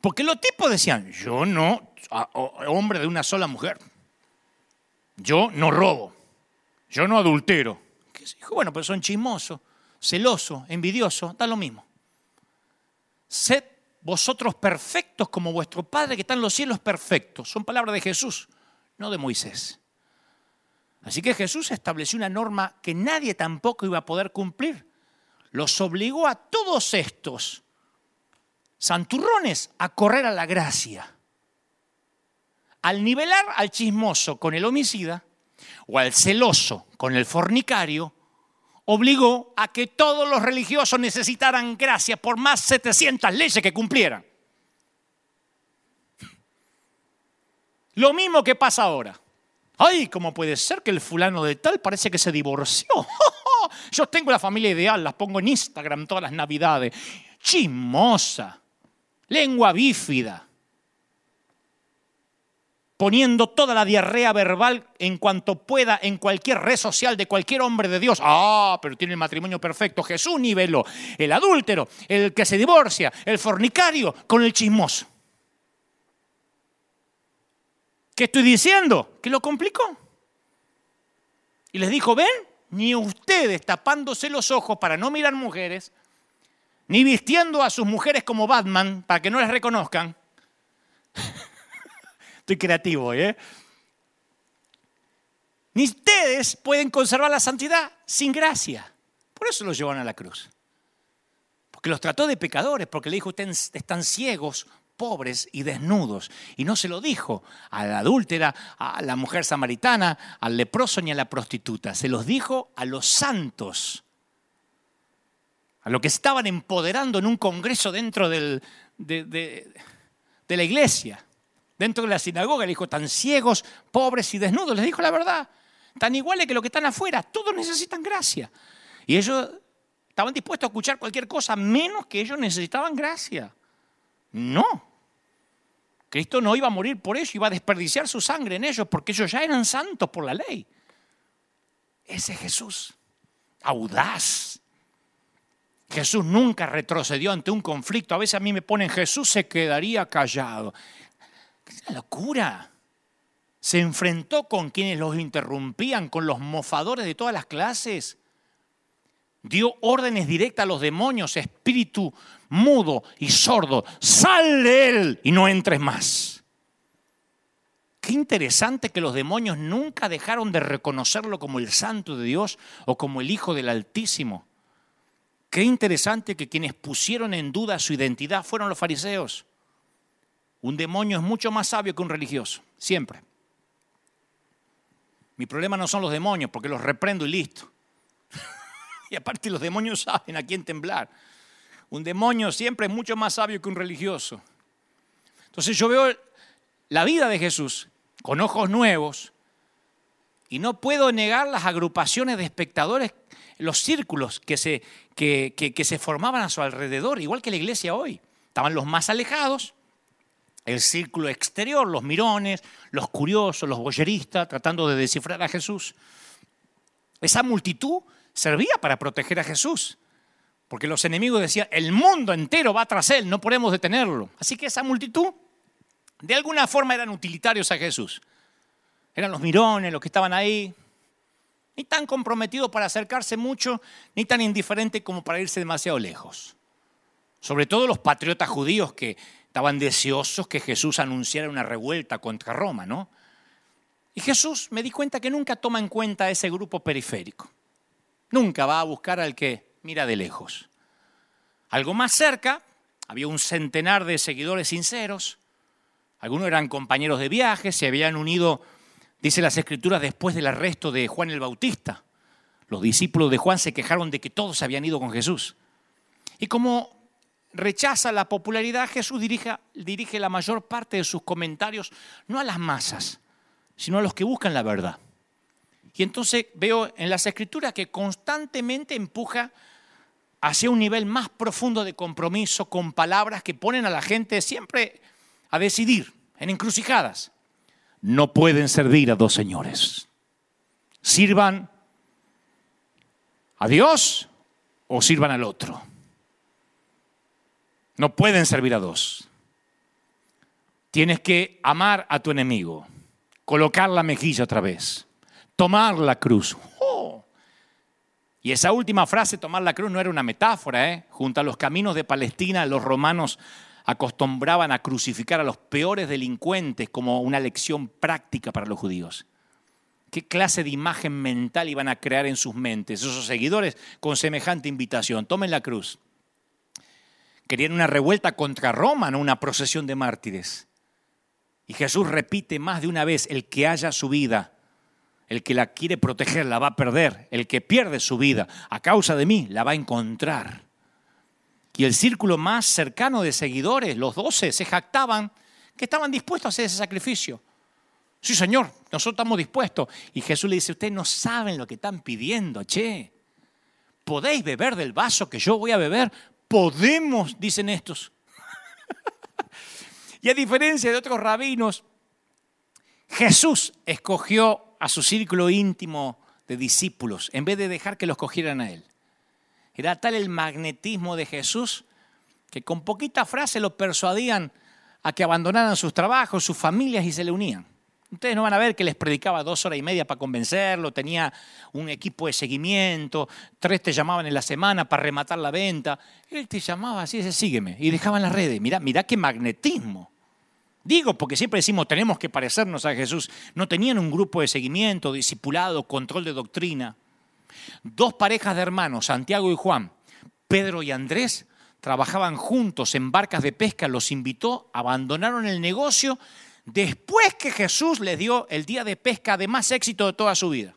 Porque los tipos decían, yo no, hombre de una sola mujer, yo no robo. Yo no adultero. ¿Qué? Bueno, pero son chismosos, celosos, envidiosos, da lo mismo. Sed vosotros perfectos como vuestro Padre que está en los cielos perfectos. Son palabras de Jesús, no de Moisés. Así que Jesús estableció una norma que nadie tampoco iba a poder cumplir. Los obligó a todos estos santurrones a correr a la gracia. Al nivelar al chismoso con el homicida, o al celoso con el fornicario, obligó a que todos los religiosos necesitaran gracia por más 700 leyes que cumplieran. Lo mismo que pasa ahora. Ay, ¿cómo puede ser que el fulano de tal parece que se divorció? Yo tengo la familia ideal, las pongo en Instagram todas las navidades. Chismosa, lengua bífida, poniendo toda la diarrea verbal en cuanto pueda en cualquier red social de cualquier hombre de Dios. Ah, pero tiene el matrimonio perfecto. Jesús niveló el adúltero, el que se divorcia, el fornicario con el chismoso. ¿Qué estoy diciendo? Que lo complicó. Y les dijo, ven, ni ustedes tapándose los ojos para no mirar mujeres, ni vistiendo a sus mujeres como Batman para que no les reconozcan. Estoy creativo, ¿eh? ni ustedes pueden conservar la santidad sin gracia. Por eso los llevaron a la cruz. Porque los trató de pecadores, porque le dijo, ustedes están ciegos, pobres y desnudos. Y no se lo dijo a la adúltera, a la mujer samaritana, al leproso ni a la prostituta. Se los dijo a los santos, a los que estaban empoderando en un congreso dentro de, de la iglesia dentro de la sinagoga. Le dijo, tan ciegos, pobres y desnudos. Les dijo la verdad. Tan iguales que los que están afuera. Todos necesitan gracia. Y ellos estaban dispuestos a escuchar cualquier cosa, menos que ellos necesitaban gracia. No. Cristo no iba a morir por ellos, iba a desperdiciar su sangre en ellos, porque ellos ya eran santos por la ley. Ese Jesús, audaz. Jesús nunca retrocedió ante un conflicto. A veces a mí me ponen, Jesús se quedaría callado. Es una locura. Se enfrentó con quienes los interrumpían, con los mofadores de todas las clases. Dio órdenes directas a los demonios, espíritu mudo y sordo. Sal de él y no entres más. Qué interesante que los demonios nunca dejaron de reconocerlo como el santo de Dios o como el Hijo del Altísimo. Qué interesante que quienes pusieron en duda su identidad fueron los fariseos. Un demonio es mucho más sabio que un religioso, siempre. Mi problema no son los demonios, porque los reprendo y listo. y aparte los demonios saben a quién temblar. Un demonio siempre es mucho más sabio que un religioso. Entonces yo veo la vida de Jesús con ojos nuevos y no puedo negar las agrupaciones de espectadores, los círculos que se, que, que se formaban a su alrededor, igual que la iglesia hoy. Estaban los más alejados el círculo exterior, los mirones, los curiosos, los boyeristas, tratando de descifrar a Jesús. Esa multitud servía para proteger a Jesús, porque los enemigos decían, el mundo entero va tras él, no podemos detenerlo. Así que esa multitud, de alguna forma, eran utilitarios a Jesús. Eran los mirones, los que estaban ahí, ni tan comprometidos para acercarse mucho, ni tan indiferentes como para irse demasiado lejos. Sobre todo los patriotas judíos que estaban deseosos que Jesús anunciara una revuelta contra Roma, ¿no? Y Jesús me di cuenta que nunca toma en cuenta ese grupo periférico. Nunca va a buscar al que mira de lejos. Algo más cerca, había un centenar de seguidores sinceros. Algunos eran compañeros de viaje, se habían unido, dice las escrituras, después del arresto de Juan el Bautista. Los discípulos de Juan se quejaron de que todos habían ido con Jesús. Y como rechaza la popularidad, Jesús dirige, la mayor parte de sus comentarios no a las masas, sino a los que buscan la verdad. Y entonces veo en las escrituras que constantemente empuja hacia un nivel más profundo de compromiso con palabras que ponen a la gente siempre a decidir en encrucijadas. No pueden servir a dos señores. Sirvan a Dios o sirvan al otro. No pueden servir a dos. Tienes que amar a tu enemigo, colocar la mejilla otra vez, tomar la cruz. ¡Oh! Y esa última frase, tomar la cruz, no era una metáfora. ¿eh? Junto a los caminos de Palestina, los romanos acostumbraban a crucificar a los peores delincuentes como una lección práctica para los judíos. ¿Qué clase de imagen mental iban a crear en sus mentes esos seguidores con semejante invitación? Tomen la cruz. Querían una revuelta contra Roma, no una procesión de mártires. Y Jesús repite más de una vez, el que haya su vida, el que la quiere proteger la va a perder, el que pierde su vida a causa de mí la va a encontrar. Y el círculo más cercano de seguidores, los doce, se jactaban que estaban dispuestos a hacer ese sacrificio. Sí, Señor, nosotros estamos dispuestos. Y Jesús le dice, ustedes no saben lo que están pidiendo, che. ¿Podéis beber del vaso que yo voy a beber? Podemos, dicen estos. y a diferencia de otros rabinos, Jesús escogió a su círculo íntimo de discípulos en vez de dejar que los cogieran a él. Era tal el magnetismo de Jesús que con poquita frase lo persuadían a que abandonaran sus trabajos, sus familias y se le unían. Ustedes no van a ver que les predicaba dos horas y media para convencerlo, tenía un equipo de seguimiento, tres te llamaban en la semana para rematar la venta. Él te llamaba así, dice, sígueme, y dejaban las redes. Mirá, mirá qué magnetismo. Digo, porque siempre decimos tenemos que parecernos a Jesús. No tenían un grupo de seguimiento, discipulado, control de doctrina. Dos parejas de hermanos, Santiago y Juan, Pedro y Andrés, trabajaban juntos en barcas de pesca, los invitó, abandonaron el negocio después que Jesús les dio el día de pesca de más éxito de toda su vida.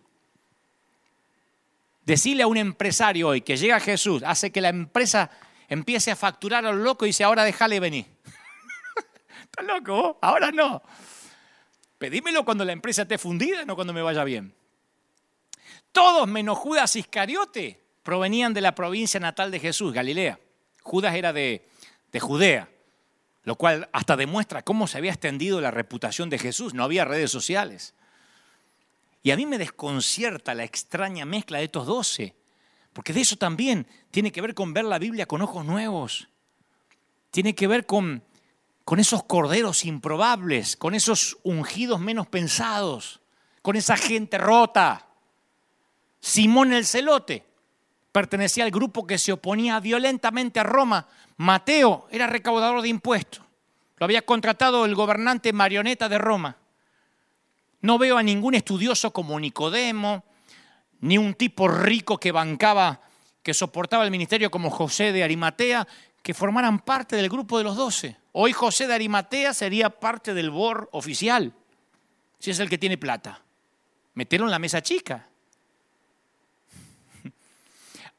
Decirle a un empresario hoy que llega Jesús hace que la empresa empiece a facturar a lo loco y dice, ahora déjale venir. ¿Estás loco? Ahora no. Pedímelo cuando la empresa esté fundida, no cuando me vaya bien. Todos menos Judas Iscariote provenían de la provincia natal de Jesús, Galilea. Judas era de, de Judea, lo cual hasta demuestra cómo se había extendido la reputación de Jesús. No había redes sociales. Y a mí me desconcierta la extraña mezcla de estos doce, porque de eso también tiene que ver con ver la Biblia con ojos nuevos. Tiene que ver con con esos corderos improbables, con esos ungidos menos pensados, con esa gente rota. Simón el celote pertenecía al grupo que se oponía violentamente a Roma. Mateo era recaudador de impuestos. Lo había contratado el gobernante marioneta de Roma. No veo a ningún estudioso como Nicodemo, ni un tipo rico que bancaba, que soportaba el ministerio como José de Arimatea, que formaran parte del grupo de los doce. Hoy José de Arimatea sería parte del BOR oficial, si es el que tiene plata. Metieron en la mesa chica.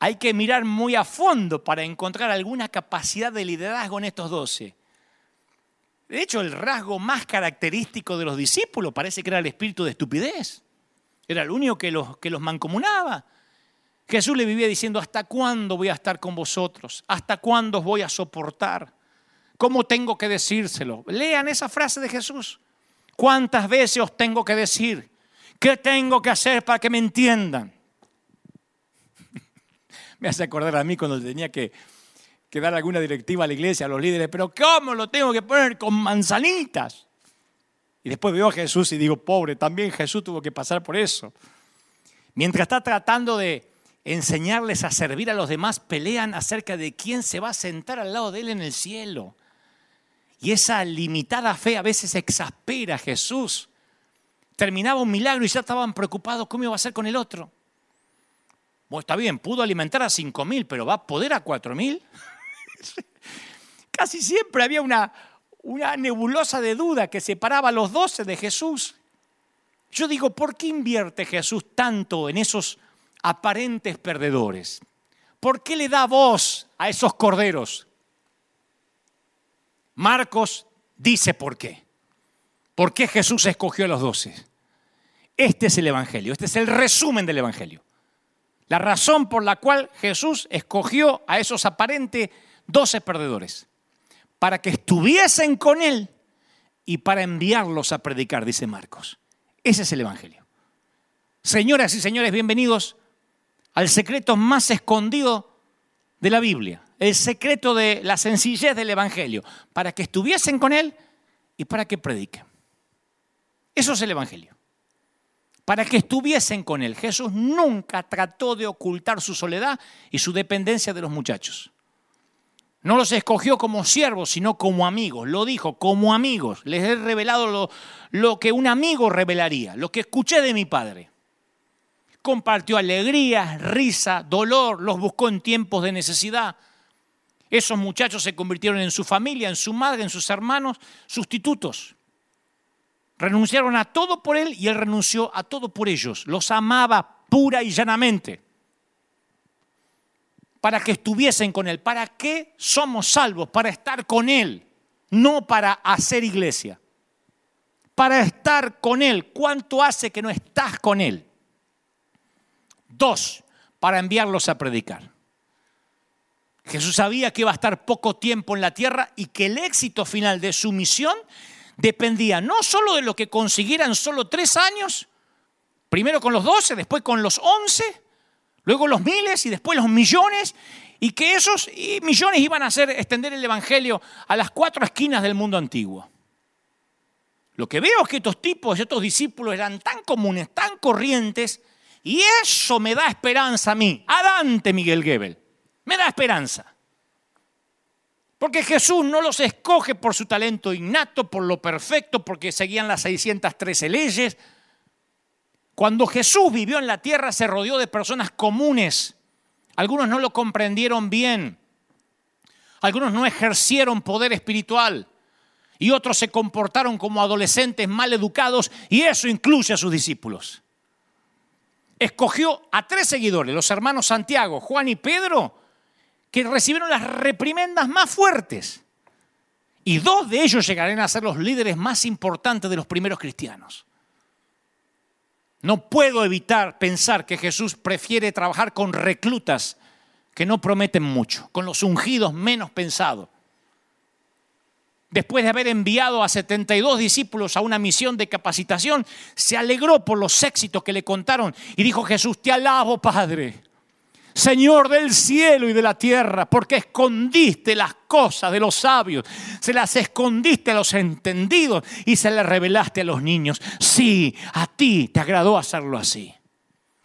Hay que mirar muy a fondo para encontrar alguna capacidad de liderazgo en estos doce. De hecho, el rasgo más característico de los discípulos parece que era el espíritu de estupidez. Era el único que los, que los mancomunaba. Jesús le vivía diciendo, ¿hasta cuándo voy a estar con vosotros? ¿Hasta cuándo os voy a soportar? ¿Cómo tengo que decírselo? Lean esa frase de Jesús. ¿Cuántas veces os tengo que decir? ¿Qué tengo que hacer para que me entiendan? Me hace acordar a mí cuando tenía que, dar alguna directiva a la iglesia, a los líderes, pero ¿cómo lo tengo que poner con manzanitas? Y después veo a Jesús y digo, pobre, también Jesús tuvo que pasar por eso. Mientras está tratando de enseñarles a servir a los demás, pelean acerca de quién se va a sentar al lado de él en el cielo. Y esa limitada fe a veces exaspera a Jesús. Terminaba un milagro y ya estaban preocupados cómo iba a ser con el otro. Bueno, está bien, pudo alimentar a cinco mil, pero ¿va a poder a cuatro mil? Casi siempre había una, una nebulosa de duda que separaba a los doce de Jesús. Yo digo, ¿por qué invierte Jesús tanto en esos aparentes perdedores? ¿Por qué le da voz a esos corderos? Marcos dice por qué. ¿Por qué Jesús escogió a los doce? Este es el Evangelio, este es el resumen del Evangelio. La razón por la cual Jesús escogió a esos aparentes doce perdedores. Para que estuviesen con Él y para enviarlos a predicar, dice Marcos. Ese es el Evangelio. Señoras y señores, bienvenidos al secreto más escondido de la Biblia, el secreto de la sencillez del Evangelio, para que estuviesen con Él y para que prediquen. Eso es el Evangelio. Para que estuviesen con Él. Jesús nunca trató de ocultar su soledad y su dependencia de los muchachos. No los escogió como siervos, sino como amigos. Lo dijo, como amigos. Les he revelado lo, lo que un amigo revelaría, lo que escuché de mi Padre compartió alegría, risa, dolor, los buscó en tiempos de necesidad. Esos muchachos se convirtieron en su familia, en su madre, en sus hermanos, sustitutos. Renunciaron a todo por él y él renunció a todo por ellos. Los amaba pura y llanamente. Para que estuviesen con él. ¿Para qué somos salvos? Para estar con él, no para hacer iglesia. Para estar con él. ¿Cuánto hace que no estás con él? Dos, para enviarlos a predicar. Jesús sabía que iba a estar poco tiempo en la tierra y que el éxito final de su misión dependía no solo de lo que consiguieran solo tres años, primero con los doce, después con los once, luego los miles y después los millones, y que esos millones iban a hacer extender el Evangelio a las cuatro esquinas del mundo antiguo. Lo que veo es que estos tipos, estos discípulos eran tan comunes, tan corrientes, y eso me da esperanza a mí, a Dante Miguel Gebel. Me da esperanza. Porque Jesús no los escoge por su talento innato, por lo perfecto, porque seguían las 613 leyes. Cuando Jesús vivió en la tierra se rodeó de personas comunes. Algunos no lo comprendieron bien. Algunos no ejercieron poder espiritual. Y otros se comportaron como adolescentes mal educados y eso incluye a sus discípulos. Escogió a tres seguidores, los hermanos Santiago, Juan y Pedro, que recibieron las reprimendas más fuertes. Y dos de ellos llegarán a ser los líderes más importantes de los primeros cristianos. No puedo evitar pensar que Jesús prefiere trabajar con reclutas que no prometen mucho, con los ungidos menos pensados. Después de haber enviado a 72 discípulos a una misión de capacitación, se alegró por los éxitos que le contaron y dijo Jesús, te alabo Padre Señor del cielo y de la tierra, porque escondiste las cosas de los sabios, se las escondiste a los entendidos y se las revelaste a los niños. Sí, a ti te agradó hacerlo así.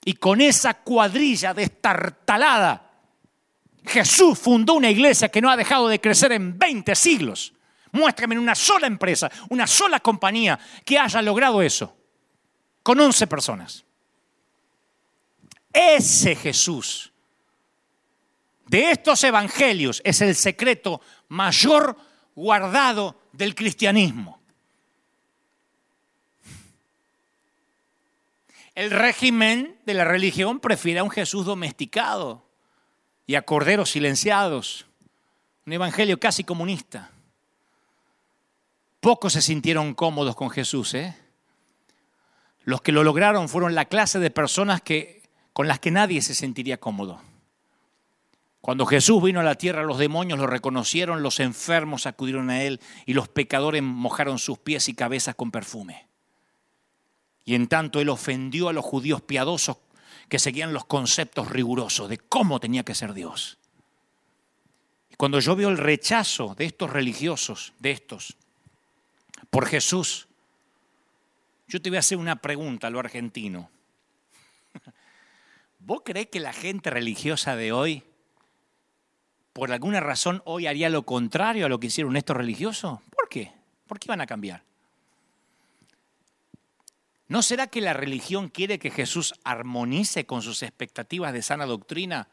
Y con esa cuadrilla destartalada, Jesús fundó una iglesia que no ha dejado de crecer en 20 siglos. Muéstrame una sola empresa, una sola compañía que haya logrado eso, con 11 personas. Ese Jesús de estos evangelios es el secreto mayor guardado del cristianismo. El régimen de la religión prefiere a un Jesús domesticado y a corderos silenciados, un evangelio casi comunista. Pocos se sintieron cómodos con Jesús. ¿eh? Los que lo lograron fueron la clase de personas que, con las que nadie se sentiría cómodo. Cuando Jesús vino a la tierra, los demonios lo reconocieron, los enfermos acudieron a él y los pecadores mojaron sus pies y cabezas con perfume. Y en tanto él ofendió a los judíos piadosos que seguían los conceptos rigurosos de cómo tenía que ser Dios. Y cuando yo veo el rechazo de estos religiosos, de estos, por Jesús, yo te voy a hacer una pregunta a lo argentino. ¿Vos crees que la gente religiosa de hoy por alguna razón hoy haría lo contrario a lo que hicieron estos religiosos? ¿Por qué? ¿Por qué van a cambiar? ¿No será que la religión quiere que Jesús armonice con sus expectativas de sana doctrina,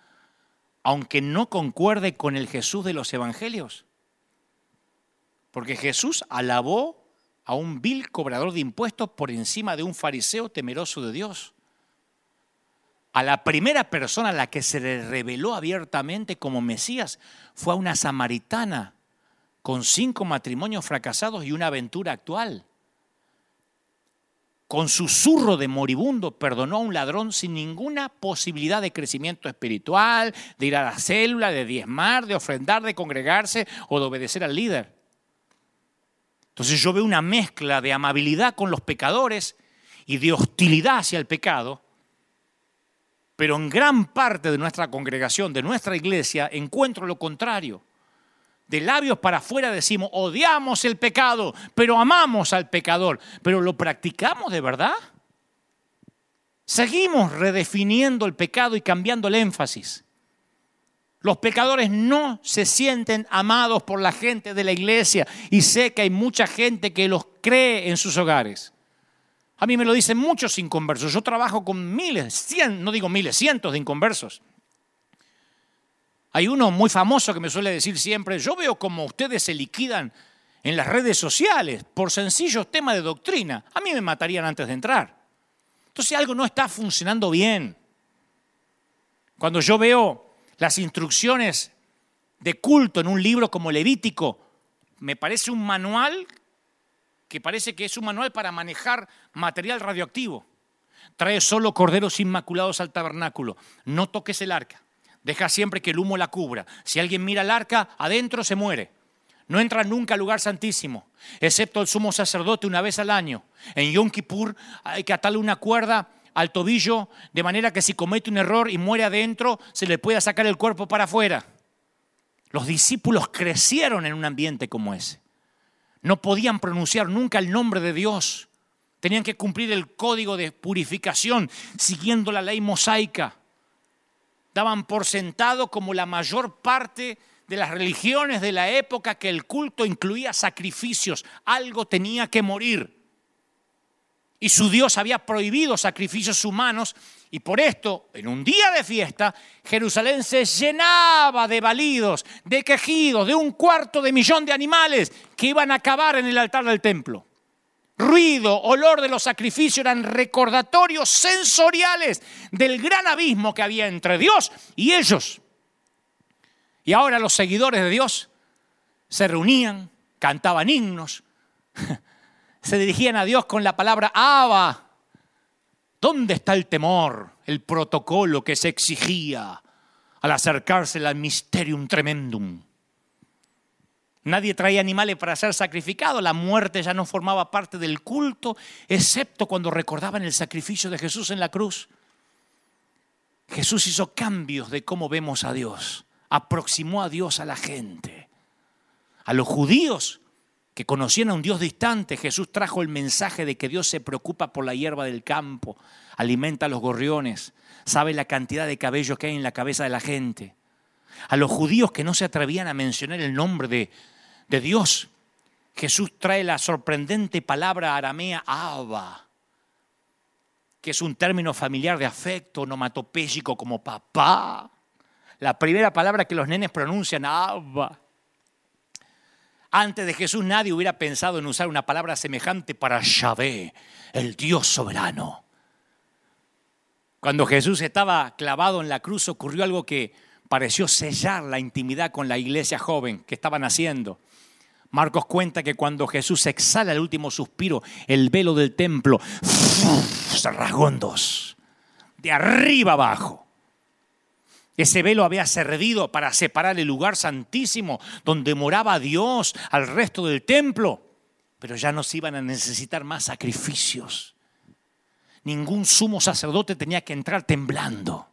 aunque no concuerde con el Jesús de los evangelios? Porque Jesús alabó a un vil cobrador de impuestos por encima de un fariseo temeroso de Dios a la primera persona a la que se le reveló abiertamente como Mesías fue a una samaritana con cinco matrimonios fracasados y una aventura actual. Con susurro de moribundo perdonó a un ladrón sin ninguna posibilidad de crecimiento espiritual, de ir a la célula, de diezmar, de ofrendar, de congregarse o de obedecer al líder. Entonces yo veo una mezcla de amabilidad con los pecadores y de hostilidad hacia el pecado pero en gran parte de nuestra congregación, de nuestra iglesia, encuentro lo contrario. De labios para afuera decimos, odiamos el pecado, pero amamos al pecador. Pero ¿lo practicamos de verdad? Seguimos redefiniendo el pecado y cambiando el énfasis. Los pecadores no se sienten amados por la gente de la iglesia y sé que hay mucha gente que los cree en sus hogares. A mí me lo dicen muchos inconversos. Yo trabajo con miles, cien, no digo miles, cientos de inconversos. Hay uno muy famoso que me suele decir siempre, yo veo como ustedes se liquidan en las redes sociales por sencillos temas de doctrina. A mí me matarían antes de entrar. Entonces algo no está funcionando bien. Cuando yo veo las instrucciones de culto en un libro como Levítico, me parece un manual que parece que es un manual para manejar material radioactivo. Trae solo corderos inmaculados al tabernáculo. No toques el arca. Deja siempre que el humo la cubra. Si alguien mira el arca, adentro se muere. No entra nunca al lugar santísimo, excepto el sumo sacerdote una vez al año. En Yom Kippur hay que atarle una cuerda al tobillo de manera que si comete un error y muere adentro, se le pueda sacar el cuerpo para afuera. Los discípulos crecieron en un ambiente como ese no podían pronunciar nunca el nombre de Dios. Tenían que cumplir el código de purificación siguiendo la ley mosaica. Daban por sentado como la mayor parte de las religiones de la época que el culto incluía sacrificios, algo tenía que morir. Y su Dios había prohibido sacrificios humanos y por esto, en un día de fiesta, Jerusalén se llenaba de balidos, de quejidos, de un cuarto de millón de animales que iban a acabar en el altar del templo. Ruido, olor de los sacrificios eran recordatorios sensoriales del gran abismo que había entre Dios y ellos. Y ahora los seguidores de Dios se reunían, cantaban himnos, se dirigían a Dios con la palabra Abba. ¿Dónde está el temor, el protocolo que se exigía al acercarse al Mysterium Tremendum? Nadie traía animales para ser sacrificados, la muerte ya no formaba parte del culto, excepto cuando recordaban el sacrificio de Jesús en la cruz. Jesús hizo cambios de cómo vemos a Dios aproximó a Dios a la gente. A los judíos que conocían a un Dios distante, Jesús trajo el mensaje de que Dios se preocupa por la hierba del campo, alimenta a los gorriones, sabe la cantidad de cabellos que hay en la cabeza de la gente. A los judíos que no se atrevían a mencionar el nombre de, de Dios, Jesús trae la sorprendente palabra aramea Abba, que es un término familiar de afecto onomatopéyico como papá la primera palabra que los nenes pronuncian, Abba. Antes de Jesús nadie hubiera pensado en usar una palabra semejante para Yahvé, el Dios soberano. Cuando Jesús estaba clavado en la cruz ocurrió algo que pareció sellar la intimidad con la iglesia joven que estaban haciendo. Marcos cuenta que cuando Jesús exhala el último suspiro, el velo del templo se rasgó en dos, de arriba abajo. Ese velo había servido para separar el lugar santísimo donde moraba Dios al resto del templo, pero ya no se iban a necesitar más sacrificios. Ningún sumo sacerdote tenía que entrar temblando.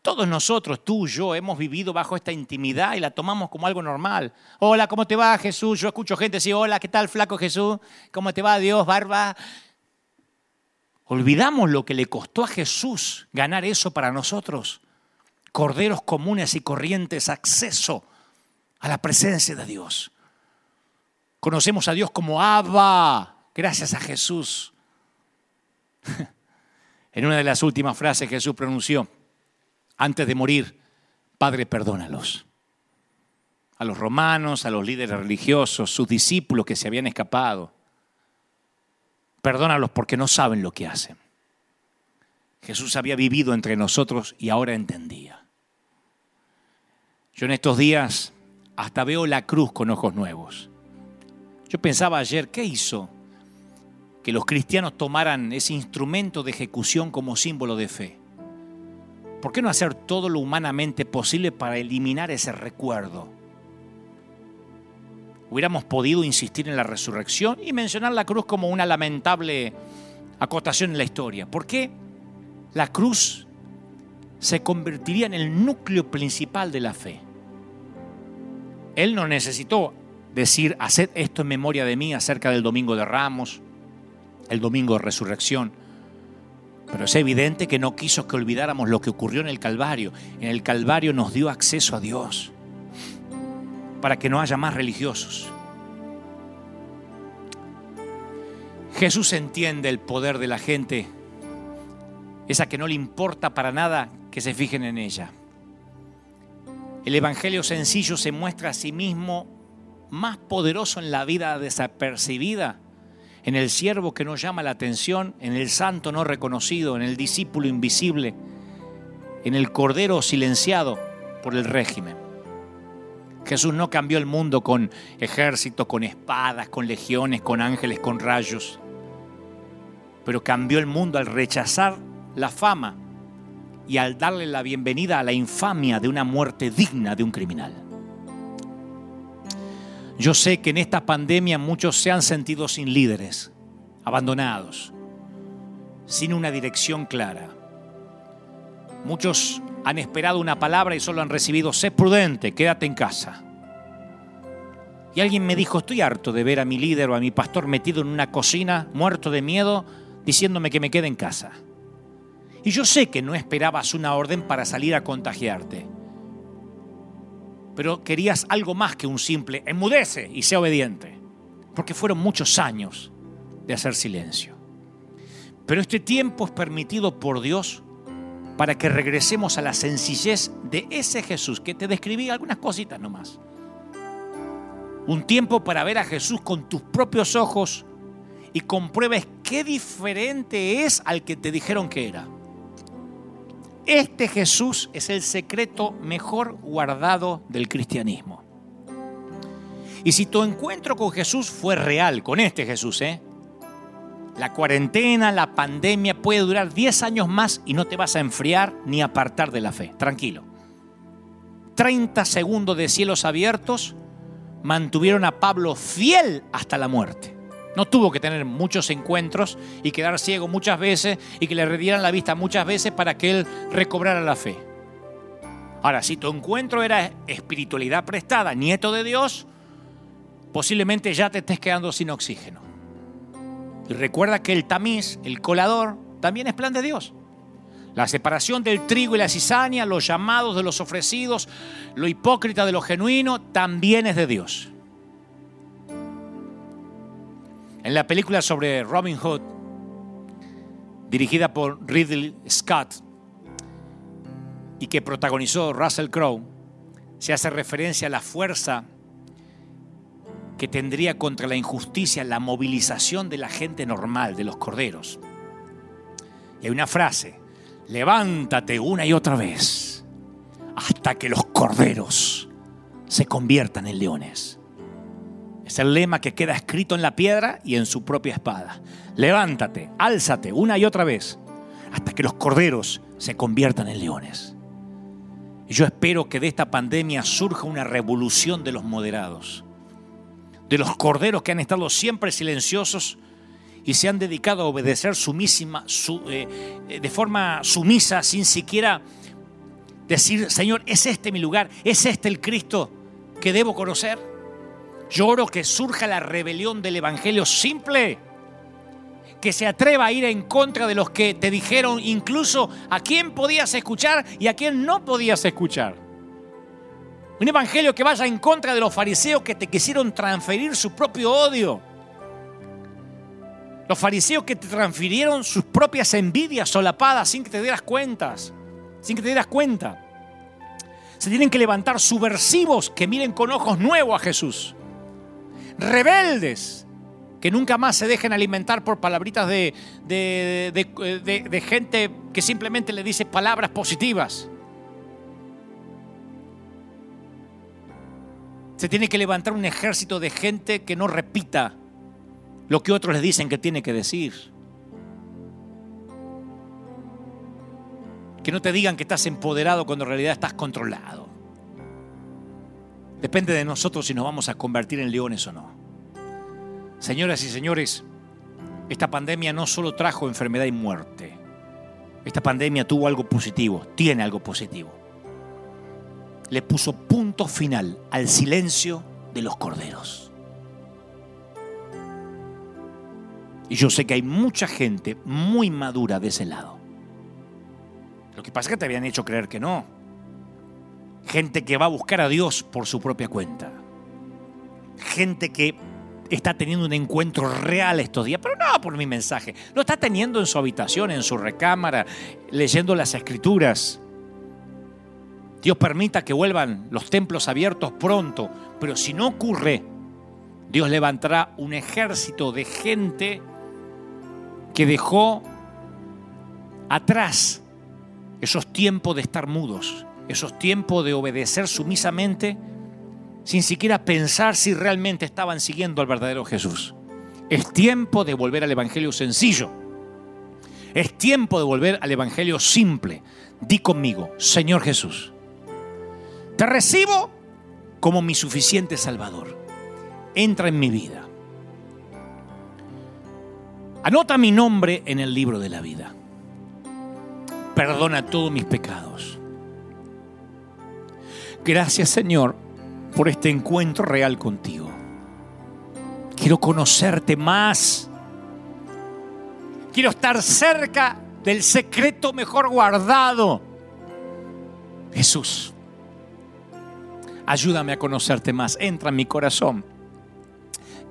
Todos nosotros, tú, yo, hemos vivido bajo esta intimidad y la tomamos como algo normal. Hola, ¿cómo te va Jesús? Yo escucho gente decir, hola, ¿qué tal flaco Jesús? ¿Cómo te va Dios, barba? Olvidamos lo que le costó a Jesús ganar eso para nosotros. Corderos comunes y corrientes, acceso a la presencia de Dios. Conocemos a Dios como Abba, gracias a Jesús. En una de las últimas frases Jesús pronunció, antes de morir, Padre, perdónalos. A los romanos, a los líderes religiosos, sus discípulos que se habían escapado. Perdónalos porque no saben lo que hacen. Jesús había vivido entre nosotros y ahora entendía. Yo en estos días hasta veo la cruz con ojos nuevos. Yo pensaba ayer, ¿qué hizo que los cristianos tomaran ese instrumento de ejecución como símbolo de fe? ¿Por qué no hacer todo lo humanamente posible para eliminar ese recuerdo? Hubiéramos podido insistir en la resurrección y mencionar la cruz como una lamentable acotación en la historia. ¿Por qué la cruz se convertiría en el núcleo principal de la fe? Él no necesitó decir, haced esto en memoria de mí acerca del domingo de Ramos, el domingo de resurrección. Pero es evidente que no quiso que olvidáramos lo que ocurrió en el Calvario. En el Calvario nos dio acceso a Dios para que no haya más religiosos. Jesús entiende el poder de la gente, esa que no le importa para nada que se fijen en ella. El Evangelio sencillo se muestra a sí mismo más poderoso en la vida desapercibida, en el siervo que no llama la atención, en el santo no reconocido, en el discípulo invisible, en el cordero silenciado por el régimen. Jesús no cambió el mundo con ejércitos, con espadas, con legiones, con ángeles, con rayos. Pero cambió el mundo al rechazar la fama y al darle la bienvenida a la infamia de una muerte digna de un criminal. Yo sé que en esta pandemia muchos se han sentido sin líderes, abandonados, sin una dirección clara. Muchos han esperado una palabra y solo han recibido, sé prudente, quédate en casa. Y alguien me dijo, estoy harto de ver a mi líder o a mi pastor metido en una cocina, muerto de miedo, diciéndome que me quede en casa. Y yo sé que no esperabas una orden para salir a contagiarte. pero querías algo más que un simple enmudece y sea obediente, porque fueron muchos años de hacer silencio. Pero este tiempo es permitido por Dios para que regresemos a la sencillez de ese Jesús que te describí algunas cositas nomás. Un tiempo para ver a Jesús con tus propios ojos y compruebes qué diferente es al que te dijeron que era. Este Jesús es el secreto mejor guardado del cristianismo. Y si tu encuentro con Jesús fue real, con este Jesús, ¿eh? La cuarentena, la pandemia puede durar 10 años más y no te vas a enfriar ni apartar de la fe. Tranquilo. 30 segundos de cielos abiertos mantuvieron a Pablo fiel hasta la muerte. No tuvo que tener muchos encuentros y quedar ciego muchas veces y que le redieran la vista muchas veces para que él recobrara la fe. Ahora, si tu encuentro era espiritualidad prestada, nieto de Dios, posiblemente ya te estés quedando sin oxígeno. Y recuerda que el tamiz, el colador, también es plan de Dios. La separación del trigo y la cizaña, los llamados de los ofrecidos, lo hipócrita de lo genuino, también es de Dios. En la película sobre Robin Hood, dirigida por Ridley Scott y que protagonizó Russell Crowe, se hace referencia a la fuerza que tendría contra la injusticia la movilización de la gente normal, de los corderos. Y hay una frase, levántate una y otra vez hasta que los corderos se conviertan en leones. Es el lema que queda escrito en la piedra y en su propia espada. Levántate, álzate una y otra vez hasta que los corderos se conviertan en leones. Y yo espero que de esta pandemia surja una revolución de los moderados, de los corderos que han estado siempre silenciosos y se han dedicado a obedecer sumísima, eh, eh, de forma sumisa, sin siquiera decir, Señor, ¿es este mi lugar? ¿Es este el Cristo que debo conocer? Lloro que surja la rebelión del Evangelio simple, que se atreva a ir en contra de los que te dijeron incluso a quién podías escuchar y a quién no podías escuchar. Un evangelio que vaya en contra de los fariseos que te quisieron transferir su propio odio. Los fariseos que te transfirieron sus propias envidias solapadas sin que te dieras cuentas, sin que te dieras cuenta. Se tienen que levantar subversivos que miren con ojos nuevos a Jesús rebeldes, que nunca más se dejen alimentar por palabritas de, de, gente que simplemente le dice palabras positivas. Se tiene que levantar un ejército de gente que no repita lo que otros le dicen que tiene que decir. Que no te digan que estás empoderado cuando en realidad estás controlado. Depende de nosotros si nos vamos a convertir en leones o no. Señoras y señores, esta pandemia no solo trajo enfermedad y muerte. Esta pandemia tuvo algo positivo, tiene algo positivo. Le puso punto final al silencio de los corderos. Y yo sé que hay mucha gente muy madura de ese lado. Lo que pasa es que te habían hecho creer que no gente que va a buscar a Dios por su propia cuenta, gente que está teniendo un encuentro real estos días, pero no por mi mensaje, lo está teniendo en su habitación, en su recámara, leyendo las escrituras. Dios permita que vuelvan los templos abiertos pronto, pero si no ocurre, Dios levantará un ejército de gente que dejó atrás esos tiempos de estar mudos esos tiempos de obedecer sumisamente sin siquiera pensar si realmente estaban siguiendo al verdadero Jesús. Es tiempo de volver al Evangelio sencillo. Es tiempo de volver al Evangelio simple. Di conmigo, Señor Jesús, te recibo como mi suficiente Salvador. Entra en mi vida. Anota mi nombre en el libro de la vida. Perdona todos mis pecados Gracias Señor por este encuentro real contigo. Quiero conocerte más. Quiero estar cerca del secreto mejor guardado. Jesús, Ayúdame a conocerte más. Entra en mi corazón.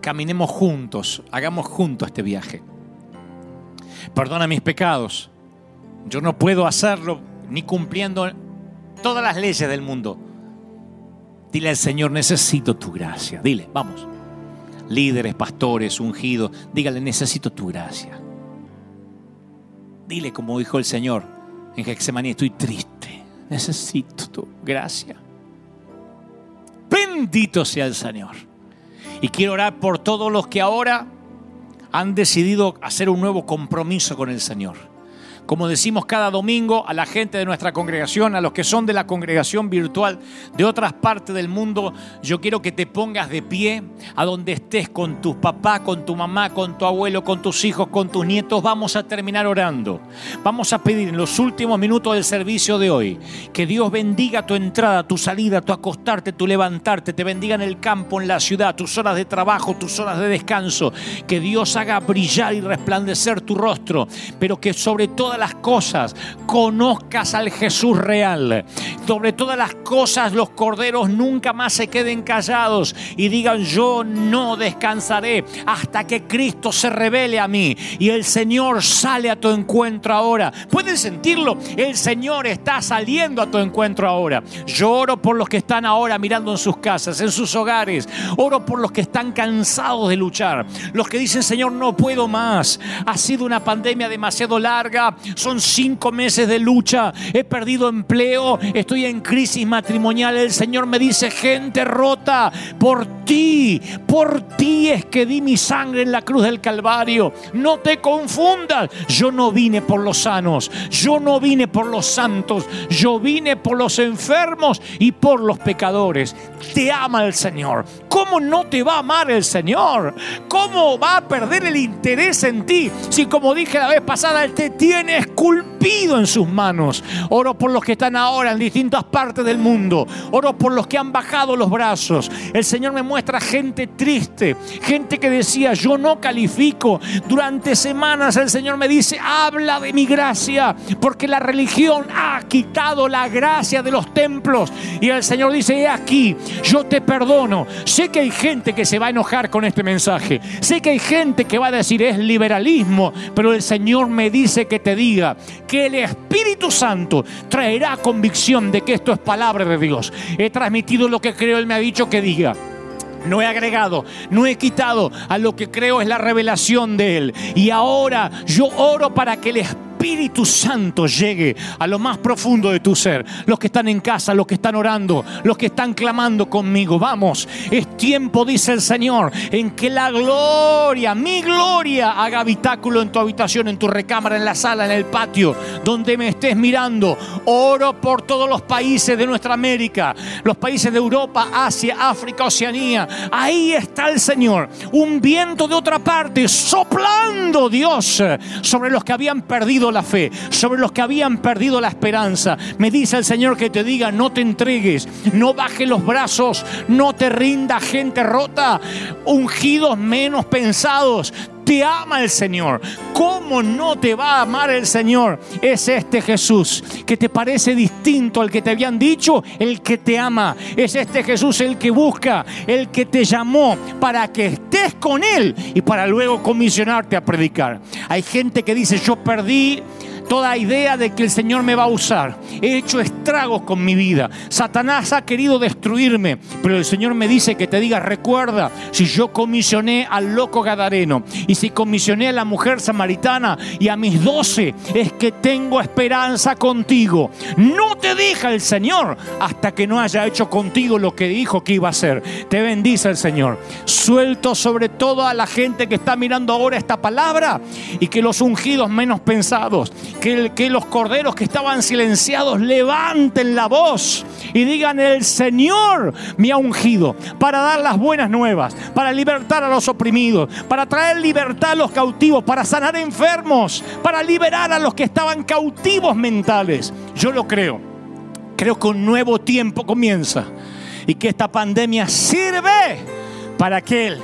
Caminemos juntos. Hagamos juntos este viaje. Perdona mis pecados. Yo no puedo hacerlo ni cumpliendo todas las leyes del mundo. Dile al Señor, necesito tu gracia. Dile, vamos. Líderes, pastores, ungidos, dígale, necesito tu gracia. Dile como dijo el Señor en Gexemaní, estoy triste, necesito tu gracia. Bendito sea el Señor. Y quiero orar por todos los que ahora han decidido hacer un nuevo compromiso con el Señor como decimos cada domingo, a la gente de nuestra congregación, a los que son de la congregación virtual de otras partes del mundo, yo quiero que te pongas de pie a donde estés con tus papás, con tu mamá, con tu abuelo, con tus hijos, con tus nietos. Vamos a terminar orando. Vamos a pedir en los últimos minutos del servicio de hoy que Dios bendiga tu entrada, tu salida, tu acostarte, tu levantarte, te bendiga en el campo, en la ciudad, tus horas de trabajo, tus horas de descanso. Que Dios haga brillar y resplandecer tu rostro, pero que sobre todo las cosas conozcas al Jesús real. Sobre todas las cosas los corderos nunca más se queden callados y digan yo no descansaré hasta que Cristo se revele a mí. Y el Señor sale a tu encuentro ahora. ¿Pueden sentirlo? El Señor está saliendo a tu encuentro ahora. Yo oro por los que están ahora mirando en sus casas, en sus hogares. Oro por los que están cansados de luchar. Los que dicen, Señor, no puedo más. Ha sido una pandemia demasiado larga son cinco meses de lucha, he perdido empleo, estoy en crisis matrimonial. El Señor me dice, gente rota, por ti, por ti es que di mi sangre en la cruz del Calvario. No te confundas, yo no vine por los sanos, yo no vine por los santos, yo vine por los enfermos y por los pecadores. Te ama el Señor. ¿Cómo no te va a amar el Señor? ¿Cómo va a perder el interés en ti si como dije la vez pasada, Él te tiene esculpido en sus manos. Oro por los que están ahora en distintas partes del mundo. Oro por los que han bajado los brazos. El Señor me muestra gente triste, gente que decía, yo no califico. Durante semanas el Señor me dice, habla de mi gracia, porque la religión ha quitado la gracia de los templos. Y el Señor dice, he aquí, yo te perdono. Sé que hay gente que se va a enojar con este mensaje. Sé que hay gente que va a decir, es liberalismo, pero el Señor me dice que te diga que el Espíritu Santo traerá convicción de que esto es palabra de Dios. He transmitido lo que creo, Él me ha dicho que diga. No he agregado, no he quitado a lo que creo es la revelación de Él. Y ahora yo oro para que el Espíritu Espíritu Santo llegue a lo más profundo de tu ser. Los que están en casa, los que están orando, los que están clamando conmigo. Vamos, es tiempo, dice el Señor, en que la gloria, mi gloria, haga habitáculo en tu habitación, en tu recámara, en la sala, en el patio, donde me estés mirando. Oro por todos los países de nuestra América, los países de Europa, Asia, África, Oceanía. Ahí está el Señor. Un viento de otra parte soplando Dios sobre los que habían perdido la fe, sobre los que habían perdido la esperanza. Me dice el Señor que te diga, no te entregues, no bajes los brazos, no te rinda gente rota, ungidos menos pensados. Te ama el Señor. ¿Cómo no te va a amar el Señor? Es este Jesús que te parece distinto al que te habían dicho, el que te ama. Es este Jesús el que busca, el que te llamó para que estés con Él y para luego comisionarte a predicar. Hay gente que dice, yo perdí toda idea de que el Señor me va a usar. He hecho estragos con mi vida. Satanás ha querido destruirme, pero el Señor me dice que te diga, recuerda, si yo comisioné al loco Gadareno y si comisioné a la mujer samaritana y a mis doce, es que tengo esperanza contigo. No te deja el Señor hasta que no haya hecho contigo lo que dijo que iba a hacer. Te bendice el Señor. Suelto sobre todo a la gente que está mirando ahora esta palabra y que los ungidos menos pensados que, los corderos que estaban silenciados levanten la voz y digan, el Señor me ha ungido para dar las buenas nuevas, para libertar a los oprimidos, para traer libertad a los cautivos, para sanar enfermos, para liberar a los que estaban cautivos mentales. Yo lo creo. Creo que un nuevo tiempo comienza y que esta pandemia sirve para que Él,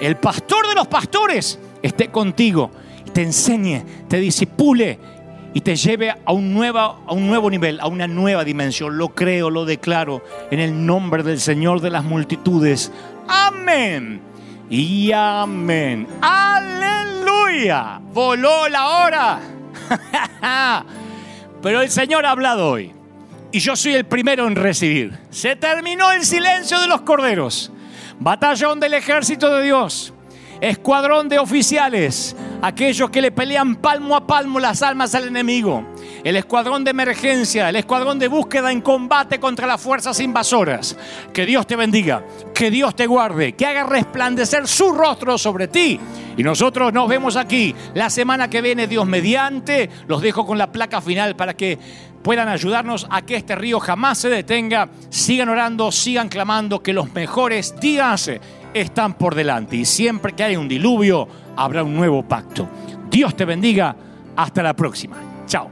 el pastor de los pastores, esté contigo, te enseñe, te disipule y te lleve a un, a un nuevo nivel, a una nueva dimensión. Lo creo, lo declaro en el nombre del Señor de las multitudes. Amén. Y amén. Aleluya. Voló la hora. Pero el Señor ha hablado hoy. Y yo soy el primero en recibir. Se terminó el silencio de los corderos. Batallón del ejército de Dios escuadrón de oficiales, aquellos que le pelean palmo a palmo las almas al enemigo, el escuadrón de emergencia, el escuadrón de búsqueda en combate contra las fuerzas invasoras. Que Dios te bendiga, que Dios te guarde, que haga resplandecer su rostro sobre ti. Y nosotros nos vemos aquí la semana que viene, Dios mediante. Los dejo con la placa final para que puedan ayudarnos a que este río jamás se detenga. Sigan orando, sigan clamando que los mejores días están por delante y siempre que hay un diluvio habrá un nuevo pacto. Dios te bendiga. Hasta la próxima. Chao.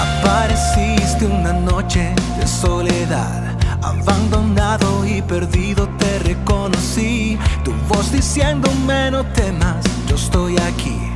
Apareciste una noche de soledad, abandonado y perdido te reconocí. Tu voz diciéndome no temas, yo estoy aquí